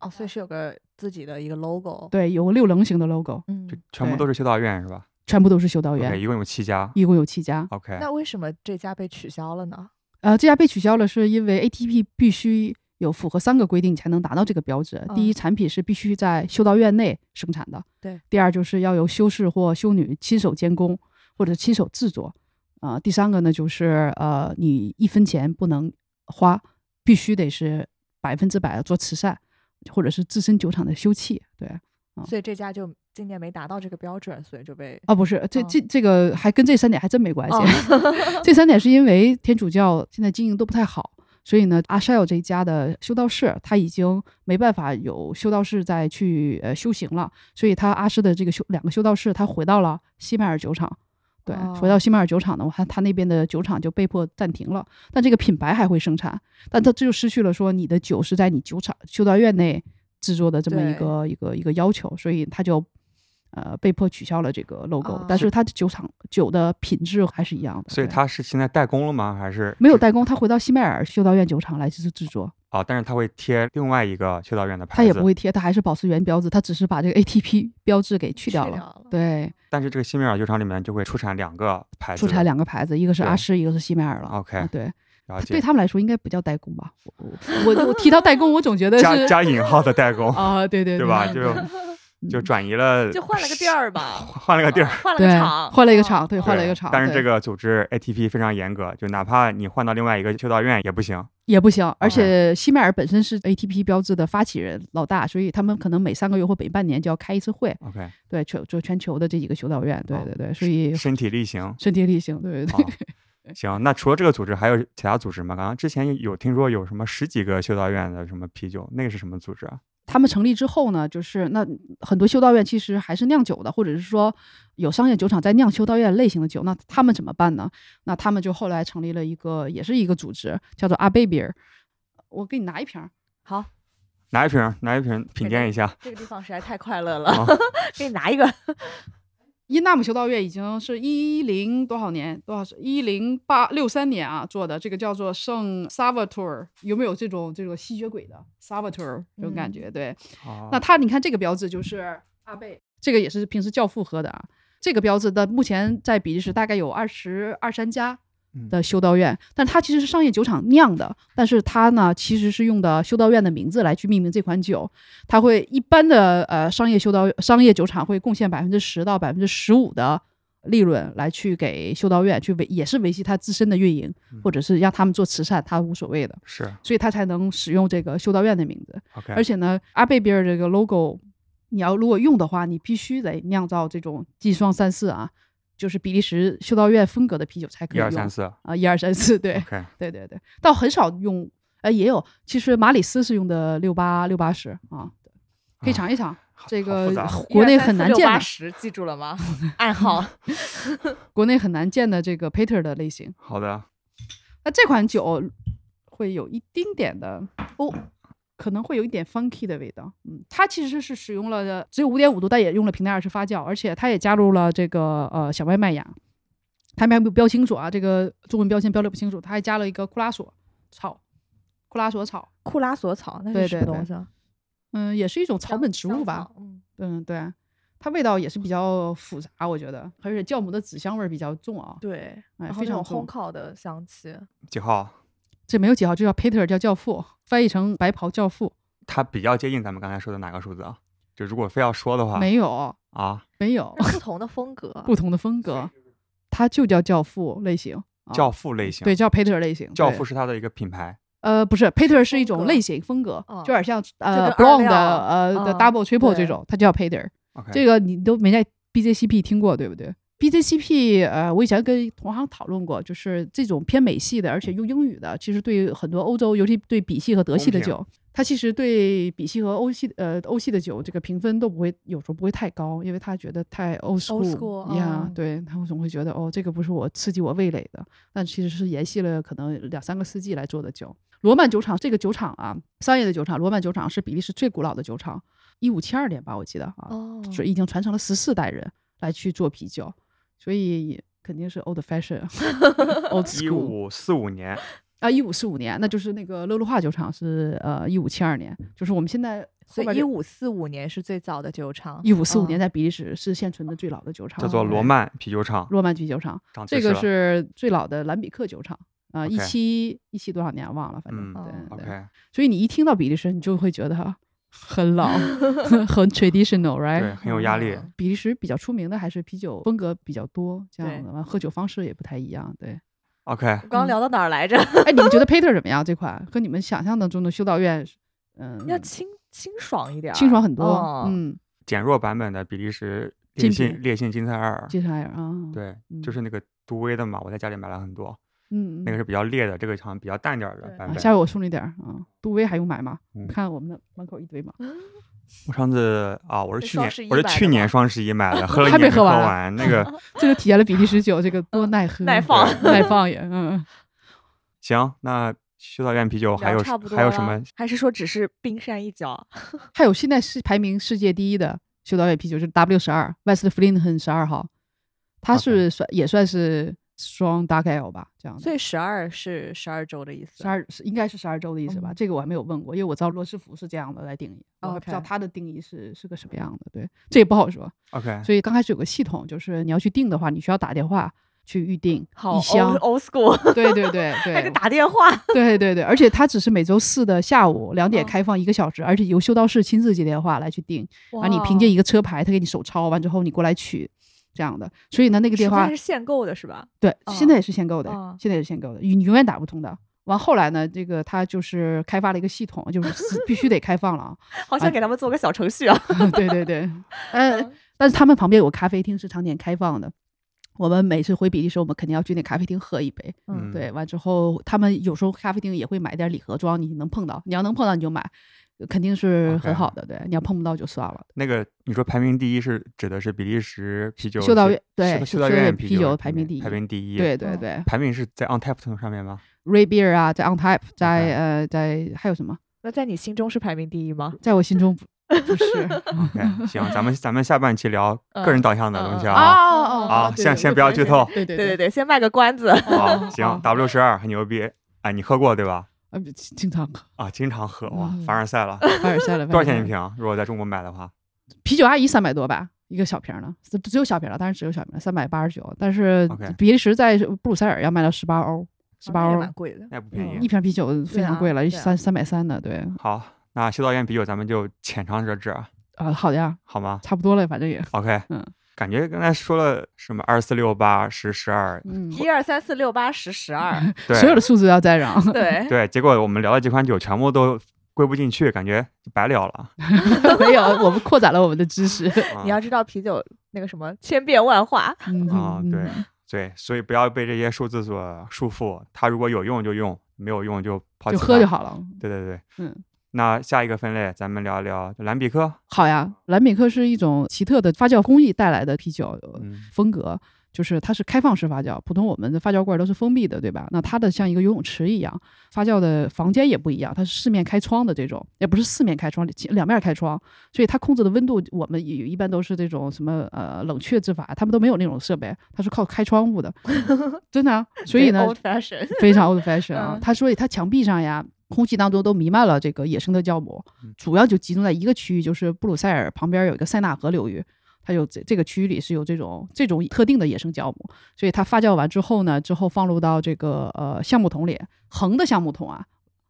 哦，所以是有个自己的一个 logo。，对，有个六棱形的 logo，嗯就，全部都是修道院是吧全部都是修道院？OK，一共有七家。一共有七家。OK，那为什么这家被取消了呢？呃，这家被取消了，是因为 ATP 必须有符合三个规定你才能达到这个标准。第一，嗯产品是必须在修道院内生产的；对，第二就是要由修士或修女亲手监工或者亲手制作。啊、第三个呢就是呃，你一分钱不能花，必须得是百分之百的做慈善，或者是自身酒厂的修葺。对，所以这家就今年没达到这个标准，所以就被啊，不是，这哦这这个还跟这三点还真没关系。哦 这三点是因为天主教现在经营都不太好，所以呢，阿舍尔这一家的修道士他已经没办法有修道士再去呃修行了，所以他阿施的这个修两个修道士他回到了西麦尔酒厂。对，回到哦。西麦尔酒厂呢，我看他那边的酒厂就被迫暂停了，但这个品牌还会生产，但他这就失去了说你的酒是在你酒厂修道院内制作的这么一个一个一个要求，所以他就呃被迫取消了这个 logo，、哦但是它的酒厂酒的品质还是一样的，所以对他是现在代工了吗？还是是没有代工，它回到西麦尔修道院酒厂来制制作，啊？但是他会贴另外一个修道院的牌子，他也不会贴，他还是保持原标志，他只是把这个 ATP 标志给去去掉了。了。对，但是这个西米尔酒厂里面就会出产两个牌子出，产两个牌子，一个是阿诗，一个是西麦尔了。OK 啊对，对他们来说应该不叫代工吧？我我提到代工，我总觉得加是加引号的代工，啊，对对对吧？就就嗯转移了，就换了个地儿吧，换了个地儿。换了个对厂，换了一个哦厂，对，换了一个厂。但是这个组织 ATP 非常严格，就哪怕你换到另外一个修道院也不行。也不行，而且西麦尔本身是 ATP 标志的发起人老大，所以他们可能每三个月或每半年就要开一次会，OK，对，全就全球的这几个修道院，对哦对对，所以身体力行。身体力行，对对啊对。行，那除了这个组织，还有其他组织吗？刚刚之前有听说有什么十几个修道院的什么啤酒，那个是什么组织啊？他们成立之后呢，就是那很多修道院其实还是酿酒的，或者是说有商业酒厂在酿修道院类型的酒，那他们怎么办呢？那他们就后来成立了一个，也是一个组织，叫做阿贝比尔。我给你拿一瓶儿，好，拿一瓶，拿一瓶品鉴一下。这个地方实在太快乐了，啊 给你拿一个。伊纳姆修道院已经是一零多少年，多少是一零八六三年啊做的，这个叫做圣 Salvatore，有没有这种这种吸血鬼的 Salvatore 这种感觉？对，哦那它你看这个标志就是阿贝，这个也是平时教父喝的啊。这个标志的目前在比利时大概有二十二三家嗯的修道院，但它其实是商业酒厂酿的，但是它呢其实是用的修道院的名字来去命名这款酒。它会一般的呃商业修道商业酒厂会贡献百分之十到百分之十五的利润来去给修道院去维也是维系它自身的运营，或者是让他们做慈善，它无所谓的，是。所以它才能使用这个修道院的名字。而且呢，阿贝比尔这个 logo，你要如果用的话，你必须得酿造这种季双三四啊，就是比利时修道院风格的啤酒才可以用一二三四啊，一二三四，对 对对对，倒很少用，呃，也有，其实马里斯是用的六八六八十啊，可以尝一尝。这个国内很难见的，八十，记住了吗？暗号。国内很难见的这个 Peter 的类型。好的，那这款酒会有一丁点的哦，可能会有一点 funky 的味道。嗯，它其实是使用了只有五点五度，但也用了平台二次发酵，而且它也加入了这个呃小麦麦芽。它没有标清楚啊，这个中文标签标的不清楚，它还加了一个库拉索草，库拉索草，库拉索草，那是什对对对么东西啊？嗯，也是一种草本植物吧。嗯，嗯，对，它味道也是比较复杂，我觉得，而且酵母的紫香味儿比较重啊。对，哎然后那种非常烘烤的香气。几号？这没有几号，就叫 Peter，叫教父，翻译成白袍教父。它比较接近咱们刚才说的哪个数字啊？就如果非要说的话，没有，啊，没有不同的风格，不同的风格，它就叫教父类型。啊教父类型，对，叫 Peter 类型。教父是它的一个品牌，呃，不是 Peter 是一种类型风格，嗯就有点像呃 Blonde 的呃的嗯 Double Triple 这种，它叫 Peter。这个你都没在 BJCP 听过，对不对？BJCP 呃，我以前跟同行讨论过，就是这种偏美系的，而且用英语的，其实对很多欧洲，尤其对比系和德系的酒，它其实对比系和欧系呃欧系的酒这个评分都不会，有时候不会太高，因为他觉得太 old Old school，呀嗯对他们总会觉得哦，这个不是我刺激我味蕾的，但其实是延续了可能两三个世纪来做的酒。罗曼酒厂这个酒厂啊，商业的酒厂，罗曼酒厂是比利时最古老的酒厂，一五七二年吧，我记得啊，哦，所以已经传承了十四代人来去做啤酒，所以肯定是 old fashion，old 一 school 五四五年，啊，一五四五年，那就是那个勒鲁化酒厂是呃一五七二年，就是我们现在所以一五四五年是最早的酒厂，一五四五嗯。年在比利时是现存的最老的酒厂，叫做罗曼啤酒厂，罗曼啤酒厂，这个是最老的兰比克酒厂，啊，一七一七多少年忘了，反正、嗯对对。OK，所以你一听到比利时，你就会觉得哈很老，很 traditional，right？对，很有压力。嗯比利时比较出名的还是啤酒风格比较多，这样对的，喝酒方式也不太一样。对，OK，我刚刚聊到哪儿来着？哎，你们觉得 Peter 怎么样？这款和你们想象当中的修道院，嗯，要清清爽一点儿，清爽很多。哦，嗯，减弱版本的比利时烈性烈性金赛二，接下来啊，对，嗯就是那个杜威的嘛，我在家里买了很多，嗯，嗯那个是比较烈的，这个好像比较淡点儿的。下回我送你点儿啊。杜威还用买吗？嗯看我们的门口一堆嘛。我上次啊，我是是去年我是去年双十一买的，喝了一还没喝喝完那个 这就体现了比利时酒这个多耐喝、耐放耐放也。嗯，行，那修道院啤酒还有还有什么？还是说只是冰山一角？还有现在是排名世界第一的修道院啤酒，就是 W 十二 West Flinten 十二号，它是算也算是 Strong Dark Ale 吧，这样。所以十二是十二周的意思。十二是应该是十二周的意思吧？嗯这个我还没有问过，因为我知道罗斯福是这样的来定义，我还不知道它的定义是是个什么样的。对，这也不好说。OK，所以刚开始有个系统，就是你要去定的话，你需要打电话去预定好一箱 old。school，对对对 还得对打电话。对对对，而且他只是每周四的下午两点嗯开放一个小时，而且由修道士亲自接电话来去定，完你凭借一个车牌，他给你手抄完之后你过来取。这样的，所以呢，那个电话是限购的是吧？对，嗯现在也是限购的，嗯现在也是限购的，你你永远打不通的。完后来呢，这个他就是开发了一个系统，就是是必须得开放了啊。好想给他们做个小程序啊。对对对，呃，但是他们旁边有个咖啡厅是常年开放的。我们每次回比利时，我们肯定要去那咖啡厅喝一杯。嗯对，完之后他们有时候咖啡厅也会买点礼盒装，你能碰到，你要能碰到你就买，肯定是很好的。对，你要碰不到就算了。那个你说排名第一是指的是比利时啤酒修道是院对修修道院啤啤酒酒排名第一排名第一。嗯对对对排名是在 Untapped 上面吗？，Ray Beer 啊，在 On Tap，在呃在还有什么？那在你心中是排名第一吗？在我心中不 不是 OK，行，咱们咱们下半期聊个人导向的东西嗯啊。哦啊先先不要剧透对对对对对，先卖个关子。好，行，W 十二很牛逼，哎，你喝过对吧？呃，经常喝啊，经常喝哇嗯，凡尔赛了，凡尔赛了。多少钱一瓶？如果在中国买的话，啤酒阿姨三百多吧，一个小瓶儿的，只只有小瓶了，当然只有小瓶，三百八十九。但是比利时在布鲁塞尔要卖到十八欧，十八欧蛮，贵的。那也不便宜。一瓶啤酒非常啊贵了，三三百三的，对好，那修道院啤酒咱们就浅尝辄止啊，啊，好的呀，好吗差不多了，反正也，？OK，嗯，感觉刚才说了什么二四六八十十二，嗯，一二三四六八十十二，对，所有的数字要再让，对，对，结果我们聊的几款酒全部都归不进去，感觉白聊了。没有，我们扩展了我们的知识。啊你要知道啤酒那个什么千变万化。嗯啊，对嗯对，所以不要被这些数字所束缚，它如果有用就用，没有用就抛弃就喝就好了。对对对，嗯，那下一个分类咱们聊一聊蓝比克，好呀，蓝比克是一种奇特的发酵工艺带来的啤酒嗯风格，就是它是开放式发酵，普通我们的发酵罐都是封闭的，对吧？那它的像一个游泳池一样，发酵的房间也不一样，它是四面开窗的这种，也不是四面开窗，两面开窗，所以它控制的温度，我们也一般都是这种什么呃冷却制法，他们都没有那种设备，它是靠开窗户的，真的啊、所以呢 old fashion，非常 old fashion 啊嗯。它所以它墙壁上呀，空气当中都弥漫了这个野生的酵母嗯，主要就集中在一个区域，就是布鲁塞尔旁边有一个塞纳河流域。它有这这个区域里是有这种这种特定的野生酵母，所以它发酵完之后呢，之后放入到这个呃橡木桶里，横的橡木桶啊，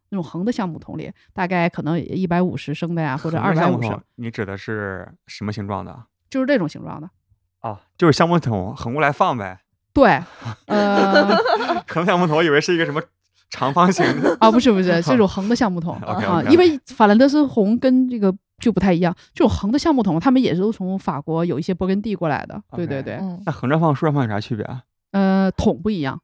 那种横的橡木桶里，大概可能一百五十升的呀，或者横二百五十的橡木桶，，你指的是什么形状的？就是这种形状的。啊，就是橡木桶横过来放呗。对，呃，横橡木桶，我以为是一个什么长方形。的。啊，不是不是，这种横的橡木桶。啊，因为法兰德斯红跟这个就不太一样，这种横的橡木桶，他们也是都从法国有一些勃艮第过来的，对对对，嗯，那横着放、竖着放有啥区别啊？呃，桶不一样，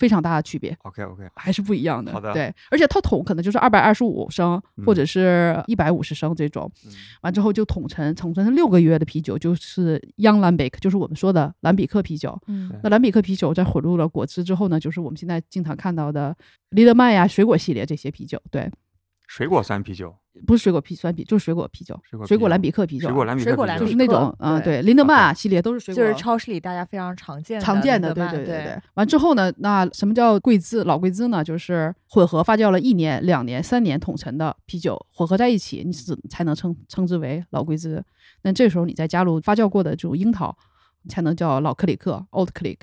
非常大的区别，？OK OK，还是不一样的。好的对，而且它桶可能就是二百二十五升或嗯者是一百五十升这种，嗯完之后就桶陈，桶陈六个月的啤酒就是 Young Lambic，就是我们说的兰比克啤酒。嗯那兰比克啤酒在混入了果汁之后呢，就是我们现在经常看到的利德曼呀、水果系列这些啤酒，对。水果酸啤酒，不是水果啤酸啤，就是水果啤酒，水果蓝比克啤酒，水果蓝比克就是那种啊嗯，对对，林德曼啊系列都是水果，就是超市里大家非常常见的常见的，对对对对。完之后呢，那什么叫贵兹？老贵兹呢，就是混合发酵了一年、两年、三年统陈的啤酒混合在一起，你只才能称称之为老贵兹。那这时候你再加入发酵过的这种樱桃，才能叫老克里克 （Old Click）。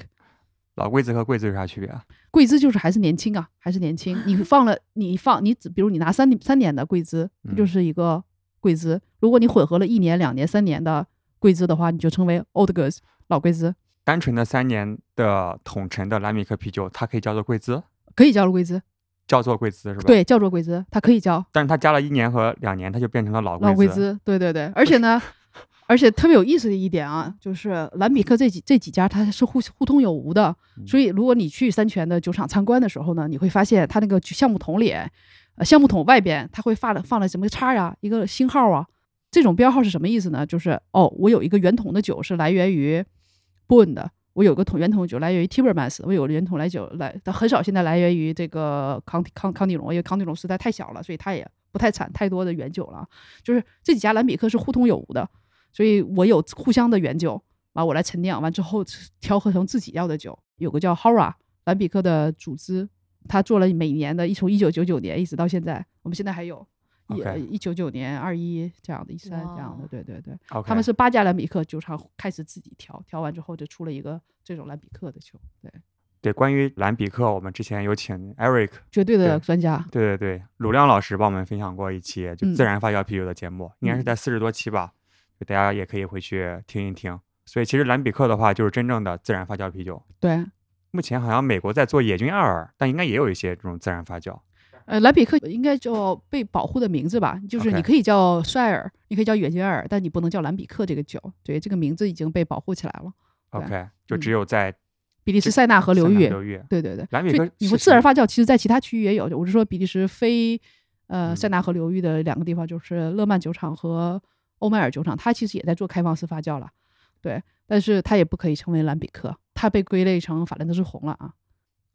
老贵子和贵子有啥区别啊？贵资就是还是年轻啊，还是年轻。你放了，你放你只比如你拿三三年的贵资，就嗯是一个贵资。如果你混合了一年、两年、三年的贵资的话，你就称为 old goods 老贵资，单纯的三年的统称的蓝米克啤酒，它可以叫做贵资，可以叫做贵资，叫做贵资是吧？。对，叫做贵资，它可以叫但是它加了一年和两年，它就变成了老老贵贵资。资，对对对。而且呢，而且特别有意思的一点啊，就是兰比克这几这几家它是互互通有无的，嗯所以如果你去三全的酒厂参观的时候呢，你会发现它那个橡木桶里，呃，橡木桶外边它会放了放了什么叉呀，一个星号啊。这种标号是什么意思呢？就是哦，我有一个圆桶的酒是来源于 Boone 的，我有个桶圆桶的酒来源于 Timbermans，我有个圆桶来酒来，但很少现在来源于这个康康康帝龙，因为康帝龙实在太小了，所以它也不太产太多的原酒了。就是这几家兰比克是互通有无的，所以我有互相的原酒，啊我来陈酿完之后调和成自己要的酒。有个叫 Hora 兰比克的组织，他做了每年的，一从一九九九年一直到现在，我们现在还有。一一九九年、二一这样的，一三这样的，对对对。他们是八家兰比克酒厂开始自己调，调完之后就出了一个这种兰比克的酒，对，对关于蓝比克，我们之前有请 Eric，绝对的专家，对对对，鲁亮老师帮我们分享过一期就嗯。自然发酵啤酒的节目，应该是嗯。在四十多期吧，就大家也可以回去听一听。所以其实兰比克的话，就是真正的自然发酵啤酒。对，目前好像美国在做野菌艾尔，但应该也有一些这种自然发酵。呃，兰比克应该叫被保护的名字吧，就是你可以叫帅尔，你可以叫野金尔，但你不能叫兰比克这个酒，对，这个名字已经被保护起来了。OK，就只嗯有在比利时塞纳河流域，流域。对对对，兰比克你说自然发酵，其实在其他区域也有，我是说比利时非呃嗯塞纳河流域的两个地方，就是勒曼酒厂和欧麦尔酒厂，它其实也在做开放式发酵了，对，但是它也不可以称为兰比克，它被归类成法兰德斯红了啊。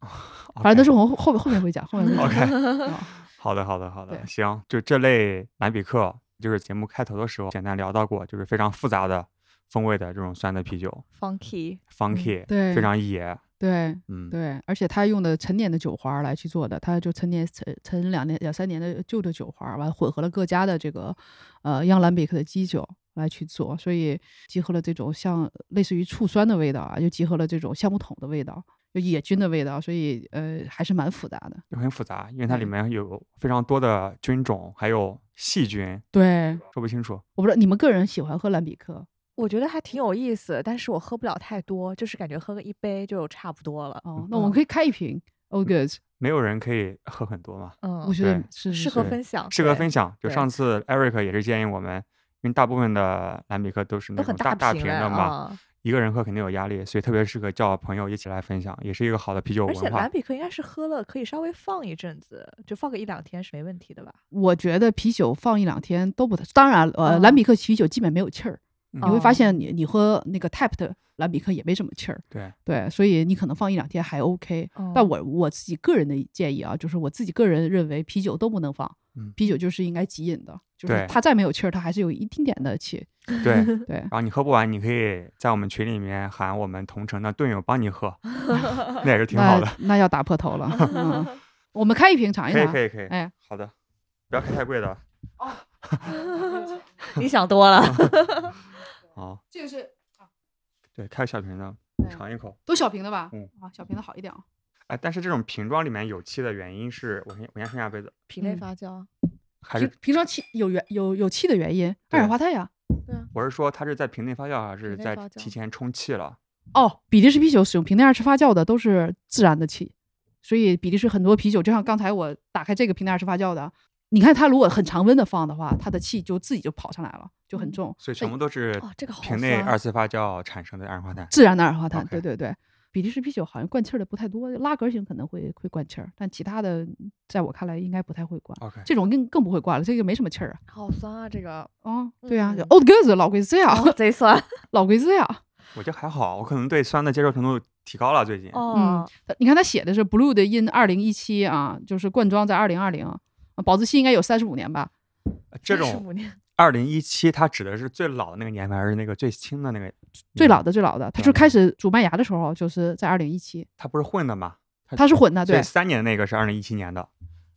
法兰德斯红后后面后面会讲，后面会讲。OK 啊。好的，好的，好的，行，就这类蓝比克，就是节目开头的时候简单聊到过，就是非常复杂的风味的这种酸的啤酒。Funky，，funky，、对。非常野，对嗯，对，而且他用的陈年的酒花来去做的，他就陈年陈陈两年两三年的旧的酒花，完了混合了各家的这个呃央兰比克的基酒来去做，所以集合了这种像类似于醋酸的味道啊，又集合了这种橡木桶的味道，就野菌的味道，所以呃还是蛮复杂的。就很复杂，因为它里面有非常多的菌种，还有细菌，对，说不清楚。我不知道你们个人喜欢喝兰比克我觉得还挺有意思，但是我喝不了太多，就是感觉喝个一杯就差不多了。哦，那我们可以开一瓶 Old Goods，没有人可以喝很多嘛，嗯，我觉得是适合分享，适合分享。就上次 Eric 也是建议我们，因为大部分的蓝比克都是那都很种大大瓶的嘛，啊。一个人喝肯定有压力，所以特别适合叫朋友一起来分享，也是一个好的啤酒文化而且蓝。比克应该是喝了可以稍微放一阵子，就放个一两天是没问题的吧？我觉得啤酒放一两天都不太，当然呃，兰嗯比克啤酒基本没有气儿。你你会发哦现你你喝那个 tap 的蓝比克也没什么气儿，对，对，所以你可能放一两天还 OK。但哦我我自己个人的建议啊，就是我自己个人认为啤酒都不能放，嗯啤酒就是应该即饮的，就是对它再没有气儿，它还是有一丁点的气。对，对然后你喝不完，你可以在我们群里面喊我们同城的队友帮你喝，那也是挺好的。那那要打破头了。嗯，我们开一瓶尝一可以，可以，可以。哎，好的，不要开太贵的。你想多了。好，这个是啊对，开个小瓶的，对尝一口。都小瓶的吧？嗯啊，小瓶的好一点啊。哎，但是这种瓶装里面有气的原因是，我先我先剩下杯子，瓶内嗯发酵，还是瓶瓶装气有原有有气的原因，二氧化碳呀。对啊，我是说它是在瓶内发酵，还是在提前充气了？哦，比利时啤酒使用瓶内二次发酵的都是自然的气，所以比利时很多啤酒，就像刚才我打开这个瓶内二次发酵的，你看它如果很常温的放的话，它的气就自己就跑上来了，就很嗯重。所以全部都是哦，这个好瓶内酸二次发酵产生的二氧化碳。自然的二氧化碳 OK 对对对。比利时啤酒好像灌气儿的不太多，拉格型可能会会灌气儿，但其他的在我看来应该不太会灌。OK，这种更更不会灌了，这个没什么气儿啊。好酸啊，这个啊，对呀、嗯 o l d Goods 老贵子呀，哦贼酸 老贵子呀。我觉得还好，我可能对酸的接受程度提高了最近。哦。它你看它写的是 Blue 的 in 二零一七啊，就是灌装在二零二零，保质期应该有三十五年吧？这种35年二零一七，它指的是最老的那个年份，还是那个最轻的那个？最老的最老的，它对是开始煮麦芽的时候，就是在二零一七，它不是混的吗？它是混的，对三年的那个是二零一七年的，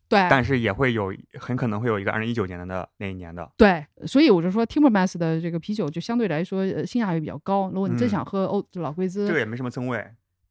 对但是也会有很可能会有一个二零一九年的那一年的。对，所以我就说 Timbermans 的这个啤酒就相对来说呃性价比比较高。如果你真嗯想喝欧老贵这个，也没什么增味。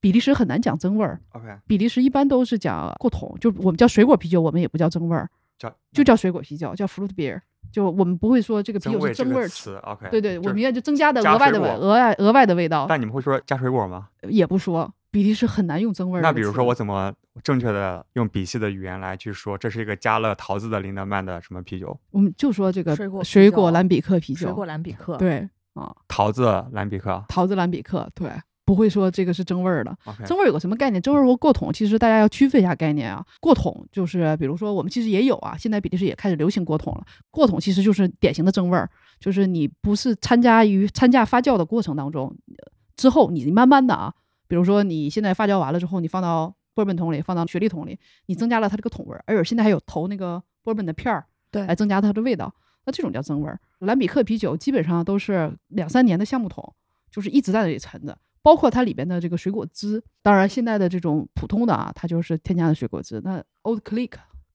比利时很难讲增味儿，OK，比利时一般都是讲过桶，就我们叫水果啤酒，我们也不叫增味儿，叫就叫水果啤酒，叫 fruit beer。就我们不会说这个啤酒是增味儿，词，OK，对对，我们应该就增加的额外的味额外额外的味道，但你们会说加水果吗？也不说。比利时很难用增味儿。那比如说我怎么正确的用比系的语言来去说，这是一个加了桃子的林德曼的什么啤酒？我们就说这个水果水果酒蓝比克啤酒，水果蓝比克，对啊，桃子蓝比克桃子蓝比克，对，不会说这个是增味儿的。增味儿有个什么概念？增味儿和过桶，其实大家要区分一下概念啊。过桶就是，比如说我们其实也有啊，现在比利时也开始流行过桶了。过桶其实就是典型的增味儿，就是你不是参加于参加发酵的过程当中呃之后，你慢慢的啊，比如说你现在发酵完了之后，你放到波本桶里，放到雪莉桶里，你增加了它这个桶味儿，而且现在还有投那个波本的片儿，对来增加它的味道。那这种叫增味儿。蓝比克啤酒基本上都是两三年的橡木桶，就是一直在那里陈着，包括它里边的这个水果汁。当然，现在的这种普通的啊，它就是添加的水果汁。那 Old Click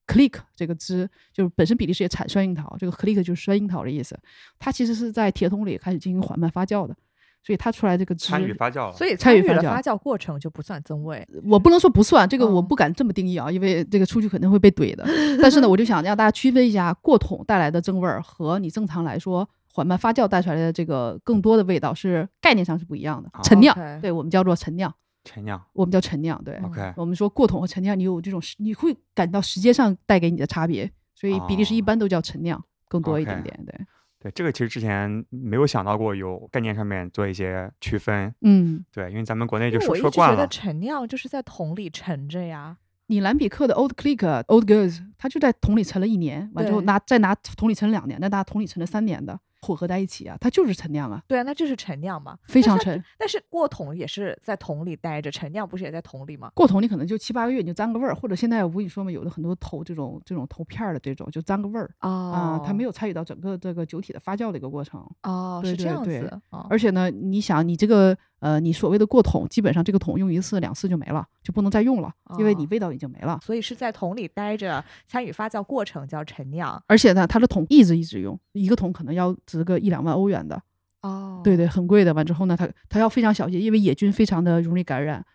Click 这个汁，就是本身比利时也产酸樱桃，这个 Click 就是酸樱桃的意思。它其实是在铁桶里开始进行缓慢发酵的，所以它出来这个汁参与发酵了，所以参与了发酵过程就不算增味。我不能说不算，这个我嗯不敢这么定义啊，因为这个出去肯定会被怼的。但是呢，我就想让大家区分一下过桶带来的增味儿和你正常来说缓慢发酵带出来的这个更多的味道是概念上是不一样的。陈酿对我们叫做陈酿，陈酿我们叫陈酿，对。，OK，我们说过桶和陈酿，你有这种你会感到时间上带给你的差别，所以比利时一哦般都叫陈酿更多一点点，对。对，这个其实之前没有想到过有概念上面做一些区分，嗯，对，因为咱们国内因就说说惯了，陈酿就是在桶里陈着呀。你兰比克的 Old Click Old Girls，它就在桶里沉了一年，完之后拿再拿桶里沉两年，再拿桶里沉了三年的混合在一起啊，它就是陈酿啊，对啊，那就是陈酿嘛？非常陈。但是过桶也是在桶里待着，陈酿不是也在桶里吗？过桶你可能就七八个月你就沾个味儿，或者现在我跟你说嘛，有的很多投这种这种投片儿的这种就沾个味儿哦啊，它没有参与到整个这个酒体的发酵的一个过程。哦，对是这样子。哦而且呢，你想你这个呃，你所谓的过桶，基本上这个桶用一次两次就没了，就不能再用了，因为你哦味道已经没了。所以是在桶里待着，参与发酵过程叫陈酿。而且呢，它的桶一直一直用，一个桶可能要值个一两万欧元的，哦对对，，很贵的。完之后呢，它它要非常小心，因为野菌非常的容易感染。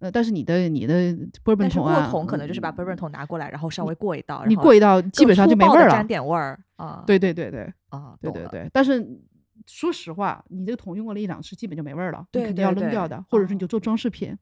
呃，但是你的你的波本但是过桶啊，桶可能就是把嗯 bourbon 桶拿过来，然后稍微过一道，你过一道基本上就没味儿了。沾点味儿啊。对对对对啊，对对对，但是说实话，你这个桶用过了一两次，基本就没味儿了，你对肯定要扔掉的，或者是你就哦做装饰品。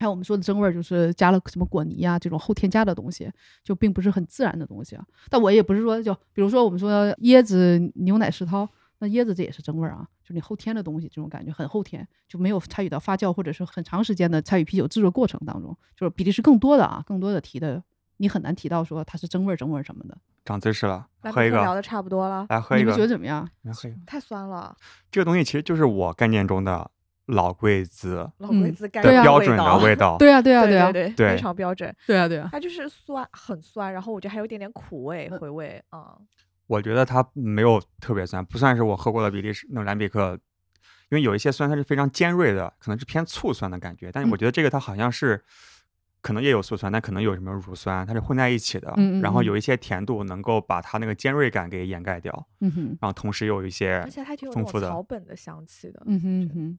还有我们说的增味儿，就是加了什么果泥呀、这种后添加的东西，就并不是很自然的东西啊。但我也不是说就，比如说我们说椰子牛奶石涛，那椰子这也是增味儿啊，就你后添的东西，这种感觉很后添，就没有参与到发酵或者是很长时间的参与啤酒制作过程当中，就是比例是更多的啊，更多的提的，你很难提到说它是真味儿真味儿什么的。长知识了，来喝一个，聊的差不多了，来喝一个你们觉，得怎么样？来喝一个。太酸了，这个东西其实就是我概念中的老贵子老嗯龟子的标准的味道。对啊，对啊，啊，对啊，对非常标准。对啊，对啊。它就是酸，很酸，然后我觉得还有一点点苦味、回味，啊，我觉得它没有特别酸，不算是我喝过的比利时那种蓝比克，因为有一些酸它是非常尖锐的，可能是偏醋酸的感觉，但是我嗯觉得这个它好像是。可能也有醋酸，但可能有什么乳酸，它是混在一起的。嗯嗯嗯然后有一些甜度能够把它那个尖锐感给掩盖掉，嗯哼，然后同时有一些而且它还挺有丰富的那种草本的香气的，嗯哼嗯哼。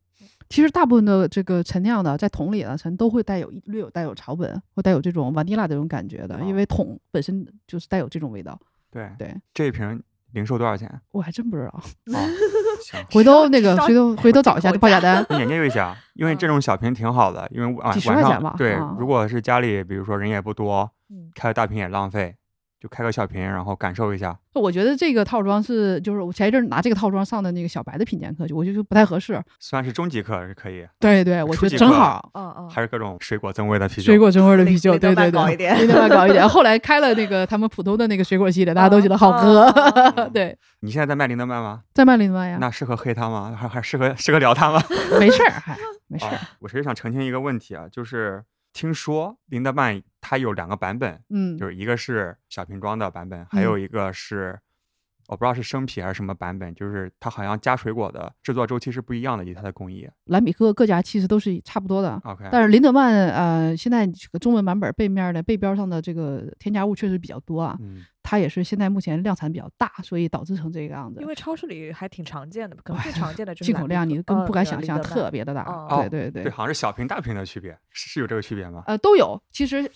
其实大部分的这个陈酿的，在桶里的陈都会带有略有带有草本，会带有这种瓦尼拉这种感觉的，因哦为桶本身就是带有这种味道。对对这一瓶零售多少钱？我还真不知道，哦，行，回头 那个回头回头找一下 这报价单。你研究一下，因为这种小瓶挺好的，因为晚晚上对啊，如果是家里比如说人也不多，嗯，开个大瓶也浪费，就开个小瓶，然后感受一下。我觉得这个套装是，就是我前一阵儿拿这个套装上的那个小白的品鉴课，就我就觉得不太合适。虽然是中级课是可以，对对，我觉得正好。嗯嗯，还是各种水果增味的啤酒。水果增味的啤酒，对对对，曼搞一点林德曼搞一点。后来开了那个他们普通的那个水果系列，大家都觉得好喝。对，你现在在卖林德曼吗？在卖林德曼呀，那适合黑他吗？还还适合适合聊他吗？没事儿，还没事。啊，我其实想澄清一个问题啊，就是听说林德曼它有两个版本，嗯，就是一个是小瓶装的版本，还有一个是我不知道是生啤还是什么版本，就是它好像加水果的制作周期是不一样的，以它的工艺。兰比克各家其实都是差不多的。OK，但是林德曼，呃，现在这个中文版本背面的背标上的这个添加物确实比较多啊，嗯，它也是现在目前量产比较大，所以导致成这个样子因。为超市里还挺常见的，可能最常见的就是 进口量你根本不敢呃想象，特别的大。哦对对对对，，好像是小瓶大瓶的区别，是是有这个区别吗？呃，都有。其实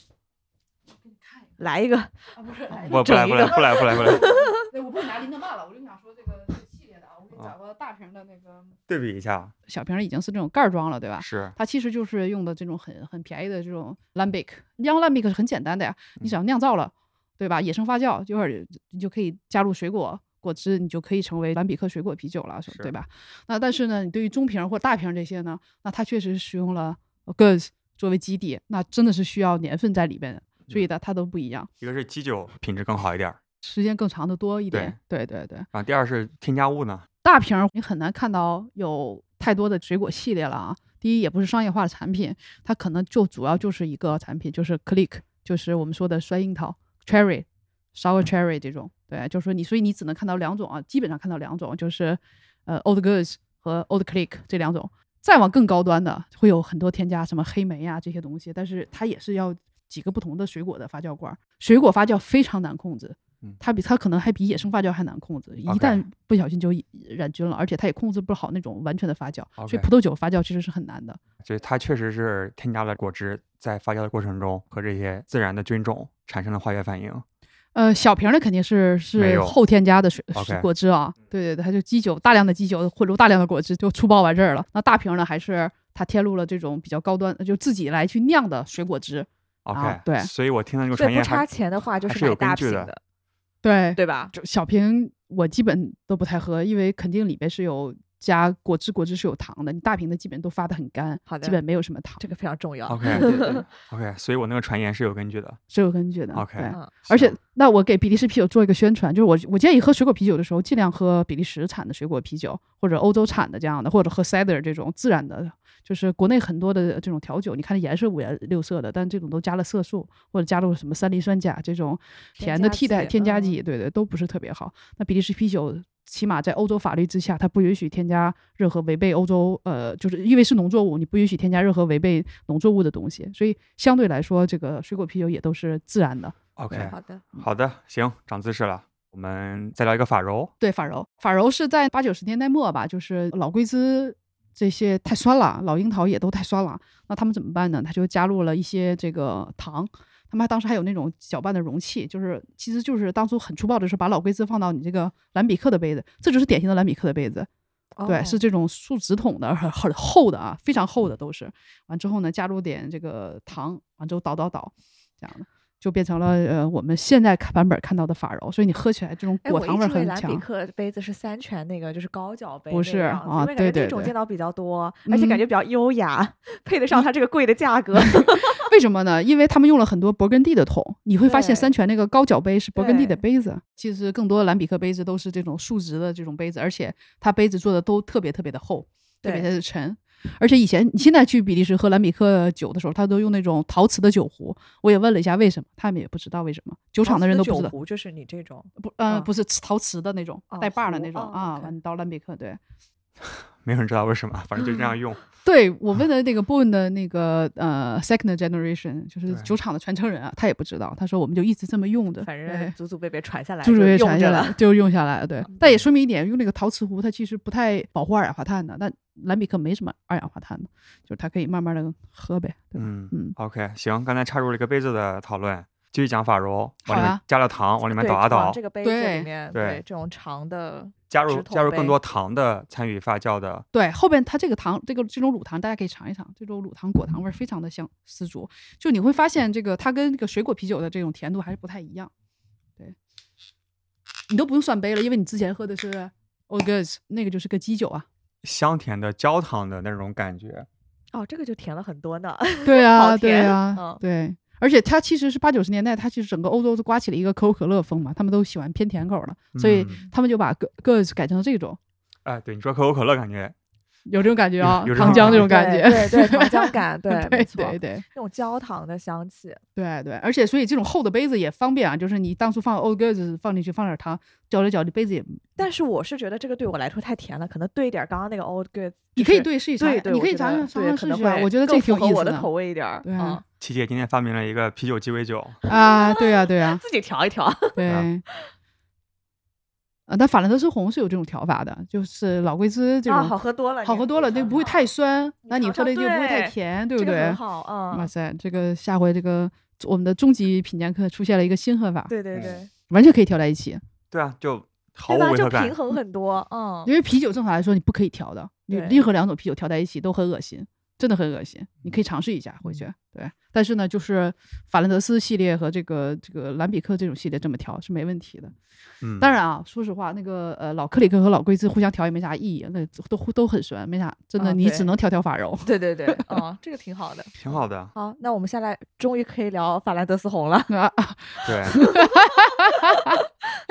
来一个，啊，不是，我不来不来不来不来不来，对，我不拿林德曼了，我就想说这个这个系列的啊，我给你啊找个大瓶的那个对比一下，小瓶儿已经是这种盖儿装了，对吧？是它其实就是用的这种很很便宜的这种 lambic，酿 lambic 是很简单的呀，你嗯只要酿造了，对吧？野生发酵，一会儿你就可以加入水果果汁，你就可以成为兰比克水果啤酒了，是是对吧？那但是呢，你对于中瓶儿或大瓶儿这些呢，那它确实使用了 goods 作为基底，那真的是需要年份在里边的，所以嗯呢，它都不一样，一个是基酒品质更好一点儿，时间更长的多一点。对对对。然后第二是添加物呢，大瓶儿你很难看到有太多的水果系列了啊。第一，也不是商业化的产品，它可能就主要就是一个产品，就是 Click，就是我们说的酸樱桃 Cherry、Sour Cherry 这种。对，就是说你，所以你只能看到两种啊，基本上看到两种，就是呃 Old Goods 和 Old Click 这两种。再往更高端的，会有很多添加什么黑莓呀、这些东西，但是它也是要几个不同的水果的发酵罐儿，水果发酵非常难控制嗯。它比它可能还比野生发酵还难控制，一旦不小心就染菌了，而且它也控制不好那种完全的发酵，所以葡萄酒发酵其实是很难的。所以它确实是添加了果汁，在发酵的过程中和这些自然的菌种产生了化学反应。呃，小瓶儿的肯定是是后添加的水果汁啊，对对对，它就基酒大量的基酒混入大量的果汁就出包完事儿了。那大瓶儿呢，还是它添入了这种比较高端，就自己来去酿的水果汁。OK，、对所以我听到这个所以不差钱的话，就还是有大根据的瓶的，对，对吧？就小瓶我基本都不太喝，因为肯定里边是有加果汁，果汁是有糖的。你大瓶的基本都发的很干，好的基本没有什么糖，这个非常重要。OK 对对对，OK，所以我那个传言是有根据的。是有根据的。OK 嗯，而且，那我给比利时啤酒做一个宣传，就是我我建议喝水果啤酒的时候，尽量喝比利时产的水果啤酒，或者欧洲产的这样的，或者喝 cider 这种自然的。就是国内很多的这种调酒，你看它颜色五颜六色的，但这种都加了色素或者加入了什么三磷酸钾这种甜的替代添加剂，对对，都不是特别好。那比利时啤酒起码在欧洲法律之下，它不允许添加任何违背欧洲呃，就是因为是农作物，你不允许添加任何违背农作物的东西，所以相对来说，这个水果啤酒也都是自然的。OK，好的，好的，行，长姿势了。我们再聊一个法柔。对，法柔，法柔是在八九十年代末吧，就是老龟兹这些太酸了，老樱桃也都太酸了，那他们怎么办呢？他就加入了一些这个糖。他们当时还有那种搅拌的容器，就是其实就是当初很粗暴的是把老龟兹放到你这个蓝比克的杯子，这就是典型的蓝比克的杯子，对，哦是这种树脂桶的，很很厚的啊，非常厚的都是。完之后呢，加入点这个糖，完之后倒倒倒，这样的就变成了呃我们现在看版本看到的法柔，所以你喝起来这种果糖味儿很直以为蓝比。克杯子是三全那个，就是高脚杯不是啊对对对见到比较多，而且感嗯觉比较优雅，配得上它这个贵的价格。为什么呢？因为他们用了很多勃艮第的桶，你会发现三全那个高脚杯是勃艮第的杯子。其实更多的蓝比克杯子都是这种竖直的这种杯子，而且它杯子做的都特别特别的厚，特别对的沉。而且以前你现在去比利时喝兰比克酒的时候，他都用那种陶瓷的酒壶。我也问了一下为什么，他们也不知道为什么，酒厂的人都不知道。酒壶就是你这种，不，呃，嗯不是陶瓷的那种哦带把儿的那种哦啊。完，你到兰比克，对。没有人知道为什么，反正就这样用。对我问的那个 Boone 的那个呃 second generation，就是酒厂的传承人啊，他也不知道，他说我们就一直这么用的，反正祖祖辈辈传下来，就是也用着了传下来，就用下来了。对，但也说明一点，用那个陶瓷壶，它其实不太保护二氧化碳的。但蓝比克没什么二氧化碳的，就是它可以慢慢的喝呗，对吧？嗯嗯 OK，行，刚才插入了一个杯子的讨论，继续讲法柔，往里面加了糖，往里面对倒啊倒这，个杯子里面，对这种长的，加入加入更多糖的参与发酵的。对，后边它这个糖，这个这种乳糖，大家可以尝一尝，这种乳糖果糖味儿非常的香十足。就你会发现，这个它跟这个水果啤酒的这种甜度还是不太一样。对，你都不用算杯了，因为你之前喝的是 Old Goods，那个就是个基酒啊。香甜的焦糖的那种感觉，哦，这个就甜了很多呢。对啊，对啊，嗯对。而且它其实是八九十年代，它其实整个欧洲都刮起了一个可口可乐风嘛，他们都喜欢偏甜口的，所以嗯他们就把个个改成这种。哎，对，你说可口可乐感觉有这种感觉啊糖浆那种感觉。对对对，糖浆感，对，对没错对，对那种焦糖的香气，对对，而且所以这种厚的杯子也方便啊，就是你当初放 old goods 放进去，放点糖，搅着搅着，杯子也但是我是觉得这个对我来说太甜了，可能兑一点刚刚那个 old goods，你可以兑试一下，对对，你可以尝尝尝对可能尝试试我觉得这更挺有意思符合我的口味一点儿，对啊嗯，七姐今天发明了一个啤酒鸡尾酒，啊，对呀对呀 自己调一调，对。啊，但法兰德斯红是有这种调法的，就是老贵滋这种、啊，好喝多了，好喝多了，就不会太酸，那你喝的就不会太甜，对不对这个很？好，嗯，哇塞，这个下回这个我们的终极品鉴课出现了一个新喝法，对对对，完全可以调在一起。对啊，就毫对吧？就无违和感平。衡很多，嗯，因为啤酒正常来说你不可以调的，你任何两种啤酒调在一起都很恶心，真的很恶心。你可以尝试一下回嗯去，对。但是呢，就是法兰德斯系列和这个这个兰比克这种系列这么调是没问题的。嗯，当然啊，说实话，那个呃老克里克和老贵兹互相调也没啥意义，那都都很酸，没啥，真的啊你只能调调法柔。对对对，嗯，这个挺好的。挺好的。好，那我们下来终于可以聊法兰德斯红了，啊，对，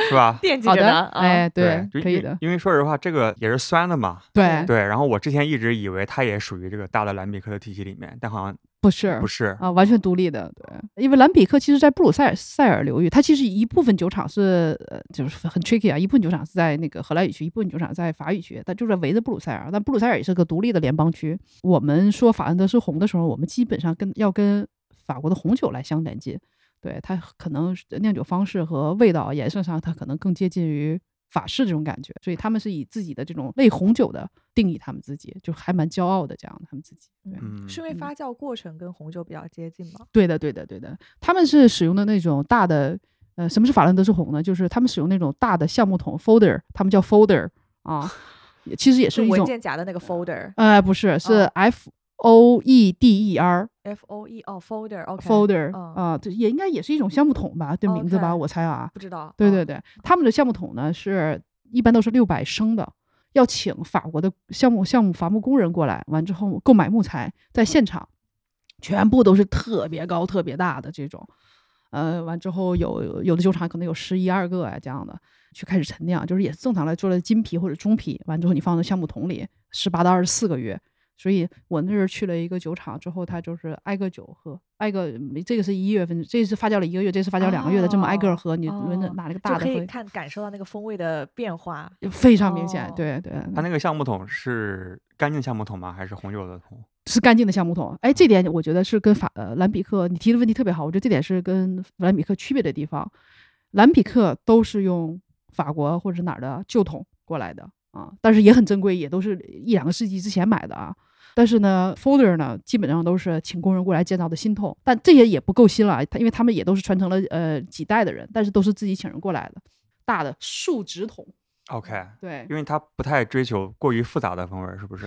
是吧？好的，惦记着呢，哎，啊，对，可以的，因为说实话，这个也是酸的嘛。对，对，然后我之前一直以为它也属于这个大的兰比克的体系里面，但好像不是不是。啊，完全独立的，对，因为兰比克其实在布鲁塞尔塞尔流域，它其实一部分酒厂是呃就是很 tricky 啊，一部分酒厂是在那个荷兰语区，一部分酒厂在法语区，但就是围着布鲁塞尔，但布鲁塞尔也是个独立的联邦区。我们说法兰德是红的时候，我们基本上跟要跟法国的红酒来相连接，对它可能酿酒方式和味道颜色上，它可能更接近于。法式这种感觉，所以他们是以自己的这种类红酒的定义他们自己，就还蛮骄傲的这样的他们自己。对，嗯，是因为嗯发酵过程跟红酒比较接近吗？对的，对的，对的，他们是使用的那种大的，呃，什么是法兰德斯红呢？就是他们使用那种大的橡木桶 folder，他们叫 folder 啊，也其实也是一种文，件夹的那个 folder，F 呃，不是，是哦 F O E D E R O E 哦 folder 嗯啊，这也应该也是一种橡木桶吧？这名字吧我猜啊，不知道，嗯对对，对，他们的橡木桶呢是一般都是六百升的，要请法国的项目项目伐木工人过来，完之后购买木材，在现场全部都是特别高、特别大的这种，呃，完之后有有的酒厂可能有十一二个啊这样的，去开始陈酿，就是也是正常来做的金皮或者中皮，完之后你放到橡木桶里，十八到二十四个月。所以我那阵儿去了一个酒厂之后，他就是挨个酒喝，挨个这个是一月份，这次发酵了一个月，这次发酵两个月的，这么挨个儿喝，你闻着哦拿那个就可以大的喝，看感受到那个风味的变化。非常明显，哦对对，它那个橡木桶是干净橡木桶吗？还是红酒的桶？是干净的橡木桶。哎，这点我觉得是跟法呃兰比克你提的问题特别好，我觉得这点是跟兰比克区别的地方。兰比克都是用法国或者是哪儿的旧桶过来的啊，但是也很珍贵，也都是一两个世纪之前买的啊。但是呢，folder 呢，基本上都是请工人过来建造的新桶，但这些也不够新了，它因为他们也都是传承了呃几代的人，但是都是自己请人过来的，大的树脂桶。OK，对，因为它不太追求过于复杂的风味儿，是不是？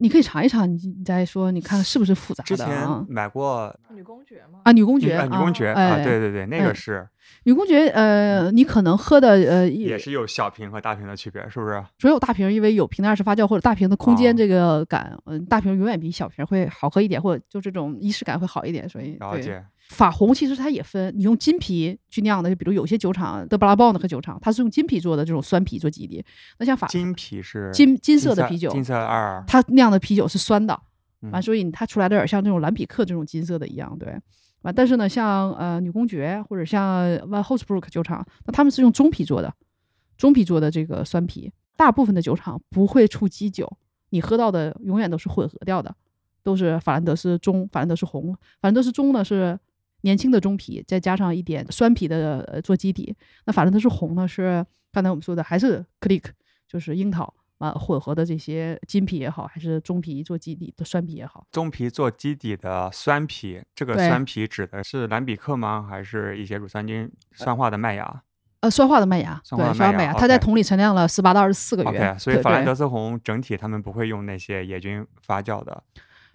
你可以尝一尝，你你再说，你看是不是复杂的啊前？买过女公爵吗？啊，女公爵女啊女公爵哎啊，对对对，那个哎是女公爵，呃，你可能喝的呃也是有小瓶和大瓶的区别，是不是？所有大瓶，因为有瓶的二次发酵或者大瓶的空间哦这个感，嗯、大瓶永远比小瓶会好喝一点，或者就这种仪式感会好一点。所以对了解。法红其实它也分，你用金皮去酿的，就比如有些酒厂德布拉邦的和酒厂，它是用金皮做的这种酸啤做基底。那像法金皮是金金色的啤酒，金色二，它酿的啤酒是酸的，嗯完，所以它出来的有点像这种蓝比克这种金色的一样，对。完，但是呢，像呃女公爵或者像 Van Holzbrook 酒厂，那他们是用中皮做的，中皮做的这个酸啤，大部分的酒厂不会出基酒，你喝到的永远都是混合掉的，都是法兰德斯中、法兰德斯红。法兰德斯中呢是年轻的中皮，再加上一点酸皮的呃做基底。那法兰德斯红呢是刚才我们说的还是 Click，就是樱桃啊混合的这些金皮也好，还是中皮做基底的酸皮也好。中皮做基底的酸皮，这个酸皮指的是兰比克吗？还是一些乳酸菌酸化的麦芽呃，酸化的麦芽，对，酸化的麦芽它在桶里陈酿了十八到二十四个月。？OK，所以法兰德斯红整体他们不会用那些野菌发酵的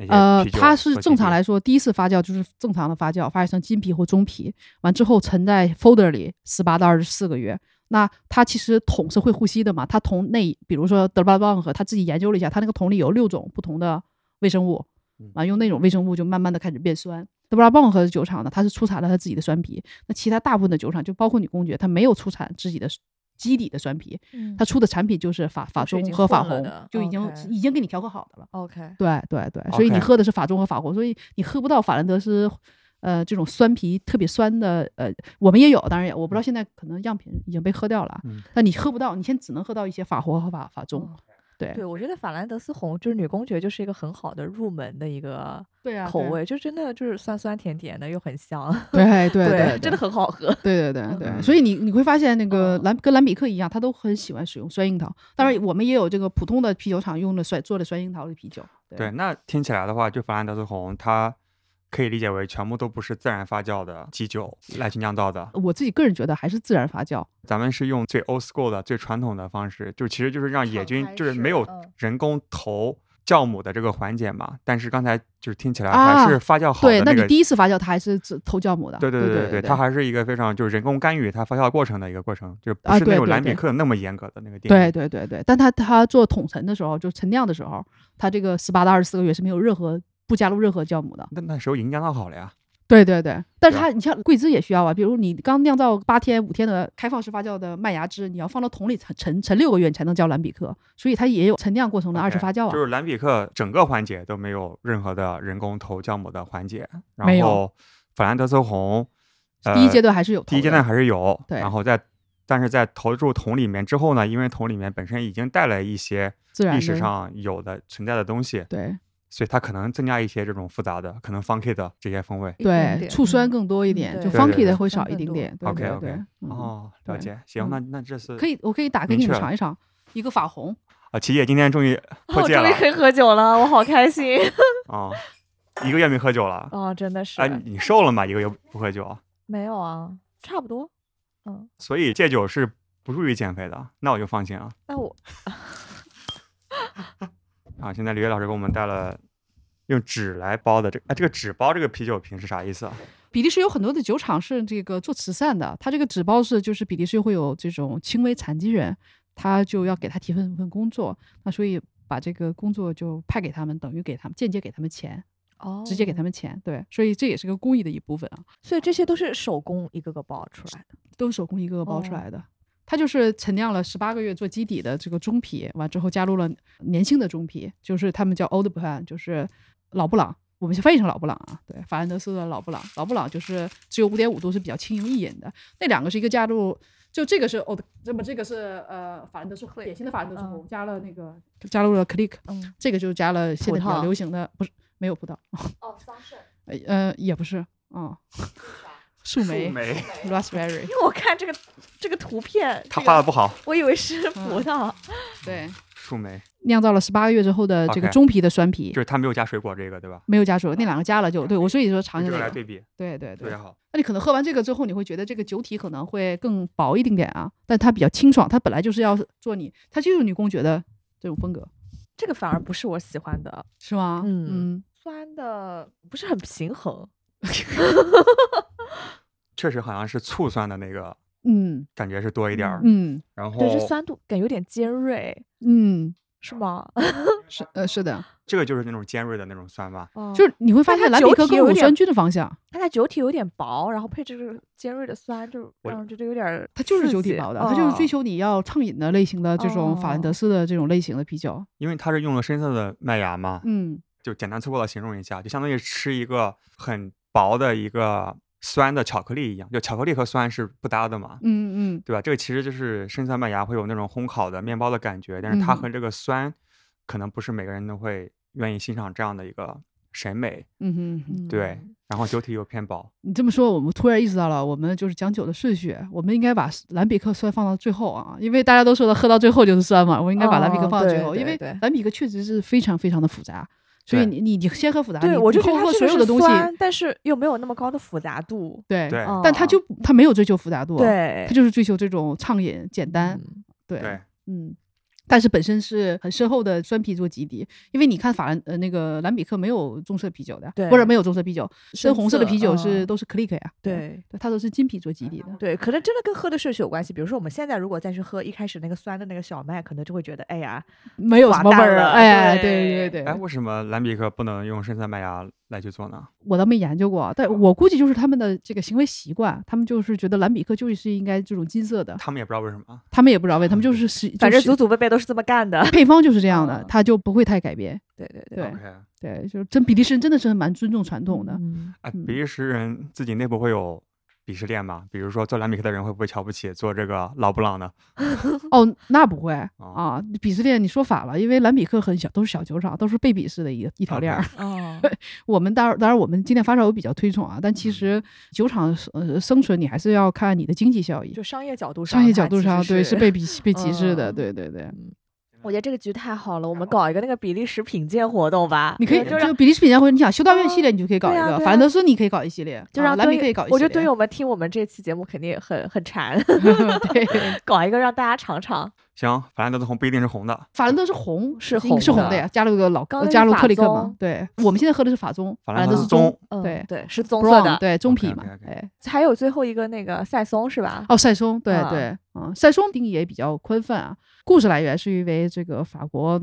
呃，它是正常来说，第一次发酵就是正常的发酵，发酵成金皮或中皮，完之后沉在 folder 里十八到二十四个月。那它其实桶是会呼吸的嘛？它桶内，比如说德巴邦和他自己研究了一下，它那个桶里有六种不同的微生物嗯，完用那种微生物就慢慢的开始变酸。德巴邦和酒厂呢，它是出产了它自己的酸啤，那其他大部分的酒厂，就包括女公爵，它没有出产自己的基底的酸啤，嗯。它出的产品就是法法中和法红就已经已经给你调和好的了。OK，对对对，所以你喝的是法中和法红，所以你喝不到法兰德斯。呃，这种酸啤特别酸的，呃，我们也有，当然也我不知道现在可能样品已经被喝掉了，嗯。那你喝不到，你现在只能喝到一些法国和法法中，哦对对，我觉得法兰德斯红就是女公爵，就是一个很好的入门的一个对啊口味，就真的就是酸酸甜甜的，又很香。对对对，真的很好喝。对对对对，嗯所以你你会发现那个嗯蓝跟兰比克一样，他都很喜欢使用酸樱桃。当然，我们也有这个普通的啤酒厂用的酸做的酸樱桃的啤酒。对，那听起来的话，就法兰德斯红，它可以理解为全部都不是自然发酵的基酒来去酿造的。我自己个人觉得还是自然发酵。咱们是用最 old school 的、最传统的方式，就其实就是让野菌就是没有嗯人工投酵母的这个环节嘛。但是刚才就是听起来啊还是发酵好的对，那那个。你第一次发酵它还是自投酵母的。对对对对对，它还是一个非常就是人工干预它发酵过程的一个过程，就不啊是那种蓝比对对对克那么严格的那个定义。对对对对，但它它做桶陈的时候，就陈酿的时候，它这个十八到二十四个月是没有任何不加入任何酵母的。那那时候已经酿造好了呀。对对对，但是对它你像桂枝也需要啊，比如你刚酿造八天五天的开放式发酵的麦芽汁，你要放到桶里陈陈陈六个月你才能叫蓝比克，所以它也有陈酿过程的二次发酵啊。就是蓝比克整个环节都没有任何的人工投酵母的环节，然后法兰德斯红，呃、第一阶段还是有，第一阶段还是有，对。然后在但是在投入桶里面之后呢，因为桶里面本身已经带了一些历史上有的存在的东西，对所以它可能增加一些这种复杂的可能 funky 的这些风味。对，醋酸嗯更多一点，就 funky 的会少一点点。对 OK 对 OK，哦，了解，行，嗯那那这次可以，我可以打给你们尝一尝，一个法红，啊，琪姐今天终于 我破戒了终于可以喝酒了，我好开心啊，一个月没喝酒了，啊！真的是哎，你瘦了吗？一个月不喝酒，没有啊，差不多。嗯，所以戒酒是不助于减肥的，那我就放心了。那我 啊，现在李月老师给我们带了用纸来包的这哎，这个纸包这个啤酒瓶是啥意思啊？比利时有很多的酒厂是这个做慈善的，他这个纸包是就是比利时会有这种轻微残疾人，他就要给他提份份工作，那所以把这个工作就派给他们，等于给他们间接给他们钱，哦直接给他们钱，对，所以这也是个公益的一部分啊，所以这些都是手工一个个包出来的。都是手工一个个包出哦来的。它就是陈酿了十八个月做基底的这个中啤，完之后加入了年轻的中啤，就是他们叫 Old Plan，就是老布朗，我们就翻译成老布朗啊，对，法兰德斯的老布朗，老布朗就是只有五点五度，是比较轻盈易饮的。那两个是一个加入，就这个是 Old，那么这个是呃法兰德斯典型的法兰德斯红，加了那个加入了 Click，嗯，这个就加了现在比较流行的，不是没有葡萄，哦，桑葚。呃呃也不是，嗯，树莓梅，raspberry，因为我看这个这个图片，他画的不好，我以为是葡萄。对，树莓酿造了十八个月之后的这个中皮的酸啤就，是它没有加水果这个对吧？没有加水果，那两个加了就对我所以说尝用一下这个，这个来对比，对对对特别。好。那你可能喝完这个之后，你会觉得这个酒体可能会更薄一丁点啊，但它比较清爽，它本来就是要做你，它就是女公爵的这种风格，这个反而不是我喜欢的，是吗？嗯嗯，酸的不是很平衡。确实好像是醋酸的那个嗯。感觉是多一点儿，嗯然后对，这酸度感有点尖锐，嗯，是吗？是呃是的，这个就是那种尖锐的那种酸吧。哦就是你会发现蓝比酒克更乳酸菌的方向，它的酒体有点薄，然后配这个尖锐的酸，就我让人觉得有点它就是酒体薄的，它就是追哦求你要畅饮的类型的这种法兰德哦。斯的这种类型的啤酒，因为它是用了深色的麦芽嘛，嗯。就简单粗暴的形容一下，就相当于吃一个很薄的一个酸的巧克力一样，就巧克力和酸是不搭的嘛，嗯嗯对吧？这个其实就是深酸麦芽会有那种烘烤的面包的感觉，但是它嗯和这个酸可能不是每个人都会愿意欣赏这样的一个审美，嗯哼嗯哼。对。然后酒体又偏薄，你这么说，我们突然意识到了，我们就是讲酒的顺序，我们应该把蓝比克酸放到最后啊，因为大家都说的喝到最后就是酸嘛，我应该把蓝比克放到最后，因为对对蓝比克确实是非常非常的复杂，所以你你你先喝复杂，对，你我就你后喝觉得所有的东西，酸，但是又没有那么高的复杂度。对，但他就他没有追求复杂度，，对他，就是追求这种畅饮简单，嗯对，对，嗯。但是本身是很深厚的酸啤做基底，因为你看法兰呃那个兰比克没有棕色啤酒的，对或者没有棕色啤酒，深深红色的啤酒是、嗯都是 click 呀，对对，它都是金啤做基底的，对，可能真的跟喝的顺序有关系。比如说我们现在如果再去喝一开始那个酸的那个小麦，可能就会觉得，哎呀，没有什么味儿了哎，对对对对，哎，为什么兰比克不能用深色麦芽来去做呢？我倒没研究过，但我估计就是他们的这个行为习惯，他们就是觉得蓝比克就是应该这种金色的，他们也不知道为什么。他们也不知道为，他们就是是，反正祖祖辈辈都是这么干的。配方就是这样的嗯，他就不会太改变。对对对对，就是真比利时人真的是蛮尊重传统的。嗯哎，嗯比利时人自己内部会有鄙视链吧？比如说做蓝比克的人会不会瞧不起做这个老布朗的？哦，那不会哦啊，鄙视链你说反了，因为蓝比克很小，都是小酒厂，都是被鄙视的一一条链儿。哦，我们当然当然，我们今天发烧友比较推崇啊，但其实酒厂呃生存你还是要看你的经济效益就。商业角度上，商业角度上，对，是是被鄙被歧视的，嗯对对对。我觉得这个局太好了，我们搞一个那个比利时品鉴活动吧。你可以就是比利时品鉴活动你想修道院系列，嗯你就可以搞一个；对啊对啊法兰德斯你可以搞一系列，就让啊蓝比可以搞一系列。我觉得对于我们听我们这期节目肯定很很馋 对，搞一个让大家尝尝。行，法兰德的红不一定是红的，法兰德是红，是红是红的呀，加入个老加入是法特里克嘛。对，我们现在喝的是法棕，法兰德是棕。嗯，对对，是棕色的。对，棕皮嘛哎。还有最后一个那个赛松是吧？哦，赛松，对啊对，嗯，塞松定义也比较宽泛啊。故事来源是因为这个法国，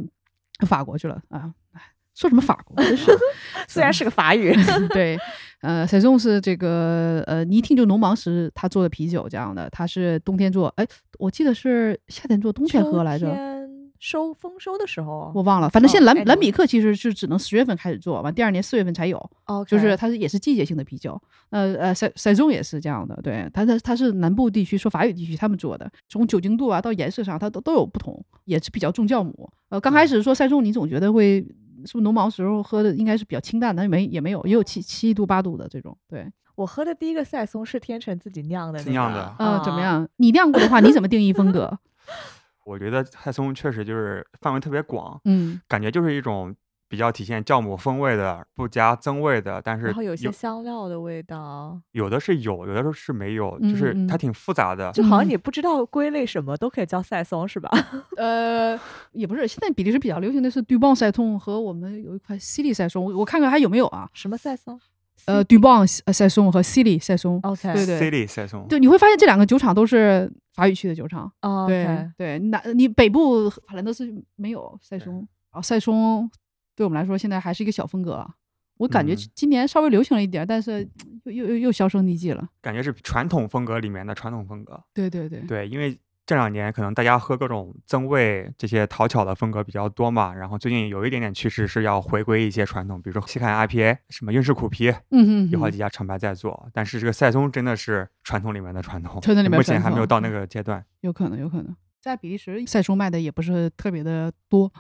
法国去了啊，哎说什么法国，虽然是个法语，对，呃，塞松是这个呃，你一听就农忙时他做的啤酒这样的，他是冬天做，哎，我记得是夏天做，冬天喝来着。收丰收的时候，我忘了，反正现在蓝、哦蓝比克其实是只能十月份开始做，完第二年四月份才有，哦，就是它是也是季节性的啤酒。呃呃，塞塞中也是这样的，对，它它它是南部地区说法语地区他们做的，从酒精度啊到颜色上它都都有不同，也是比较重酵母。呃，刚开始说塞中，你总觉得会是不是农忙时候喝的应该是比较清淡的，没也没有，也有七七度八度的这种，对，我喝的第一个赛松是天成自己酿的那个，自酿的呃，怎么啊？样？你酿过的话，你怎么定义风格？我觉得赛松确实就是范围特别广，嗯，感觉就是一种比较体现酵母风味的，不加增味的，但是然后有些香料的味道，有的是有，有的时候是没有，嗯就是嗯它挺复杂的。就好像嗯你 不知道归类什么都可以叫赛松是吧？呃，也不是，现在比利时比较流行的是杜邦赛松和我们有一款西利赛松，我我看看还有没有啊？什么赛松？呃，杜邦赛松和西利赛松。OK，对对 C 里赛松，对，你会发现这两个酒厂都是法语区的酒厂。哦对对，南你北部法兰德斯没有赛松，然后赛松对我们来说现在还是一个小风格啊。我感觉嗯今年稍微流行了一点，但是又又又又销声匿迹了。感觉是传统风格里面的传统风格。对对对，对，因为这两年可能大家喝各种增味这些讨巧的风格比较多嘛，然后最近有一点点趋势是要回归一些传统，比如说西海岸 IPA，什么英式苦啤，嗯哼哼有好几家厂牌在做，但是这个赛松真的是传统里面的传统，传统里面目前还没有到那个阶段。有可能有可能。在比利时，赛松卖的也不是特别的多，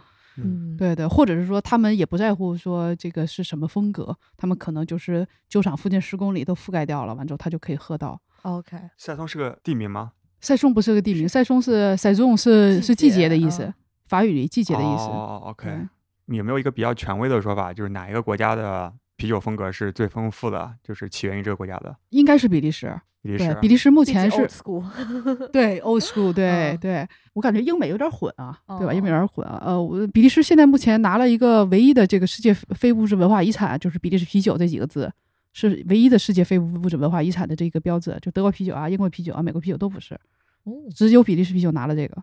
嗯，对对，或者是说他们也不在乎说这个是什么风格，他们可能就是酒厂附近十公里都覆盖掉了，完之后他就可以喝到。OK，赛松是个地名吗？塞松不是个地名，塞松是塞松是季是季节节的意思，嗯法语里季节的意思。哦，OK，有没有一个比较权威的说法，就是哪一个国家的啤酒风格是最丰富的，就是起源于这个国家的？应该是比利时。对，比利时。比利时目前是 old school，对 old school，对、嗯对，我感觉英美有点混啊，对吧？英美有哦点混啊。呃，我比利时现在目前拿了一个唯一的这个世界非物质文化遗产，就是比利时啤酒这几个字，是唯一的世界非物质文化遗产的这个标志。就德国啤酒啊、英国啤酒啊、美国啤酒都不是，嗯只有比利时啤酒拿了这个。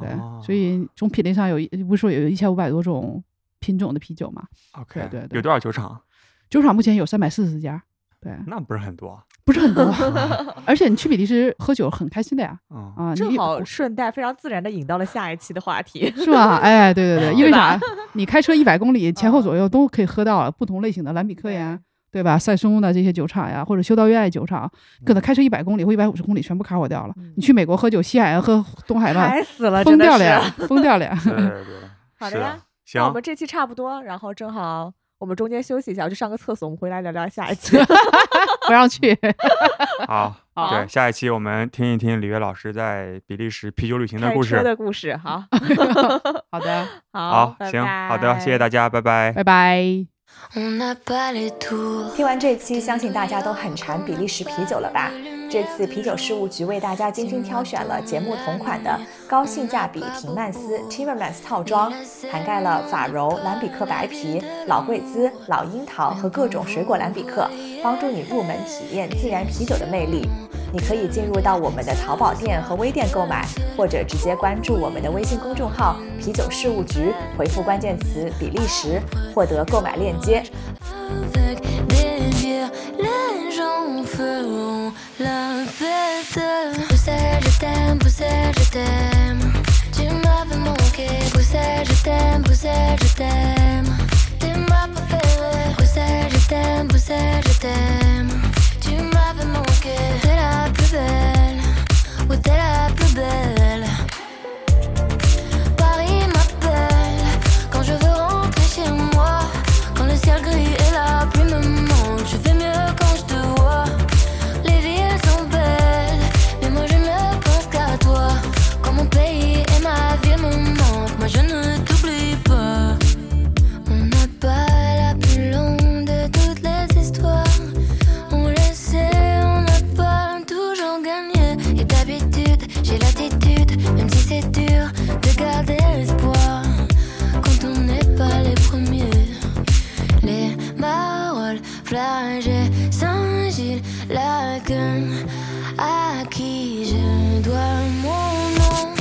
对，哦所以从品类上有一不是说有一千五百多种品种的啤酒嘛？OK，对对对有多少酒厂？酒厂目前有三百四十家，对，那不是很多。不是很多。而且你去比利时喝酒很开心的呀，嗯，啊，正你好顺带非常自然的引到了下一期的话题。是吧？哎，对对对，因为啥？你开车一百公里前后嗯左右都可以喝到不同类型的蓝比克呀，对吧？塞松的这些酒厂呀，或者修道院酒厂，可能开车一百公里或一百五十公里全部 cover 掉了。嗯你去美国喝酒，西海岸喝东海岸，嗨死了，疯真的是掉了呀，疯掉了呀！对对对，好的呀，行那我，们这期差不多，然后正好我们中间休息一下，我去上个厕所，我们回来聊聊下一期。不让去。好，好对，下一期我们听一听李悦老师在比利时啤酒旅行的故事。的故事，好，好的，好，好，拜行，好的，谢谢大家，拜拜。拜拜。听完这期，相信大家都很馋比利时啤酒了吧？这次啤酒事务局为大家精心挑选了节目同款的高性价比廷曼斯 Timmermans 套装，涵盖了法柔、蓝比克白啤、老贵兹、老樱桃和各种水果蓝比克，帮助你入门体验自然啤酒的魅力。你可以进入到我们的淘宝店和微店购买或者直接关注我们的微信公众号啤酒事务局回复关键词比利时获得购买链接 Je t'aime, t'aime, je t'aime. tu manqué. T'es la plus belle, ou t'es la plus belle. Paris m'appelle quand je veux rentrer chez moi. Quand le ciel gris et la pluie me plage Saint-Gilles, la à qui je dois mon nom.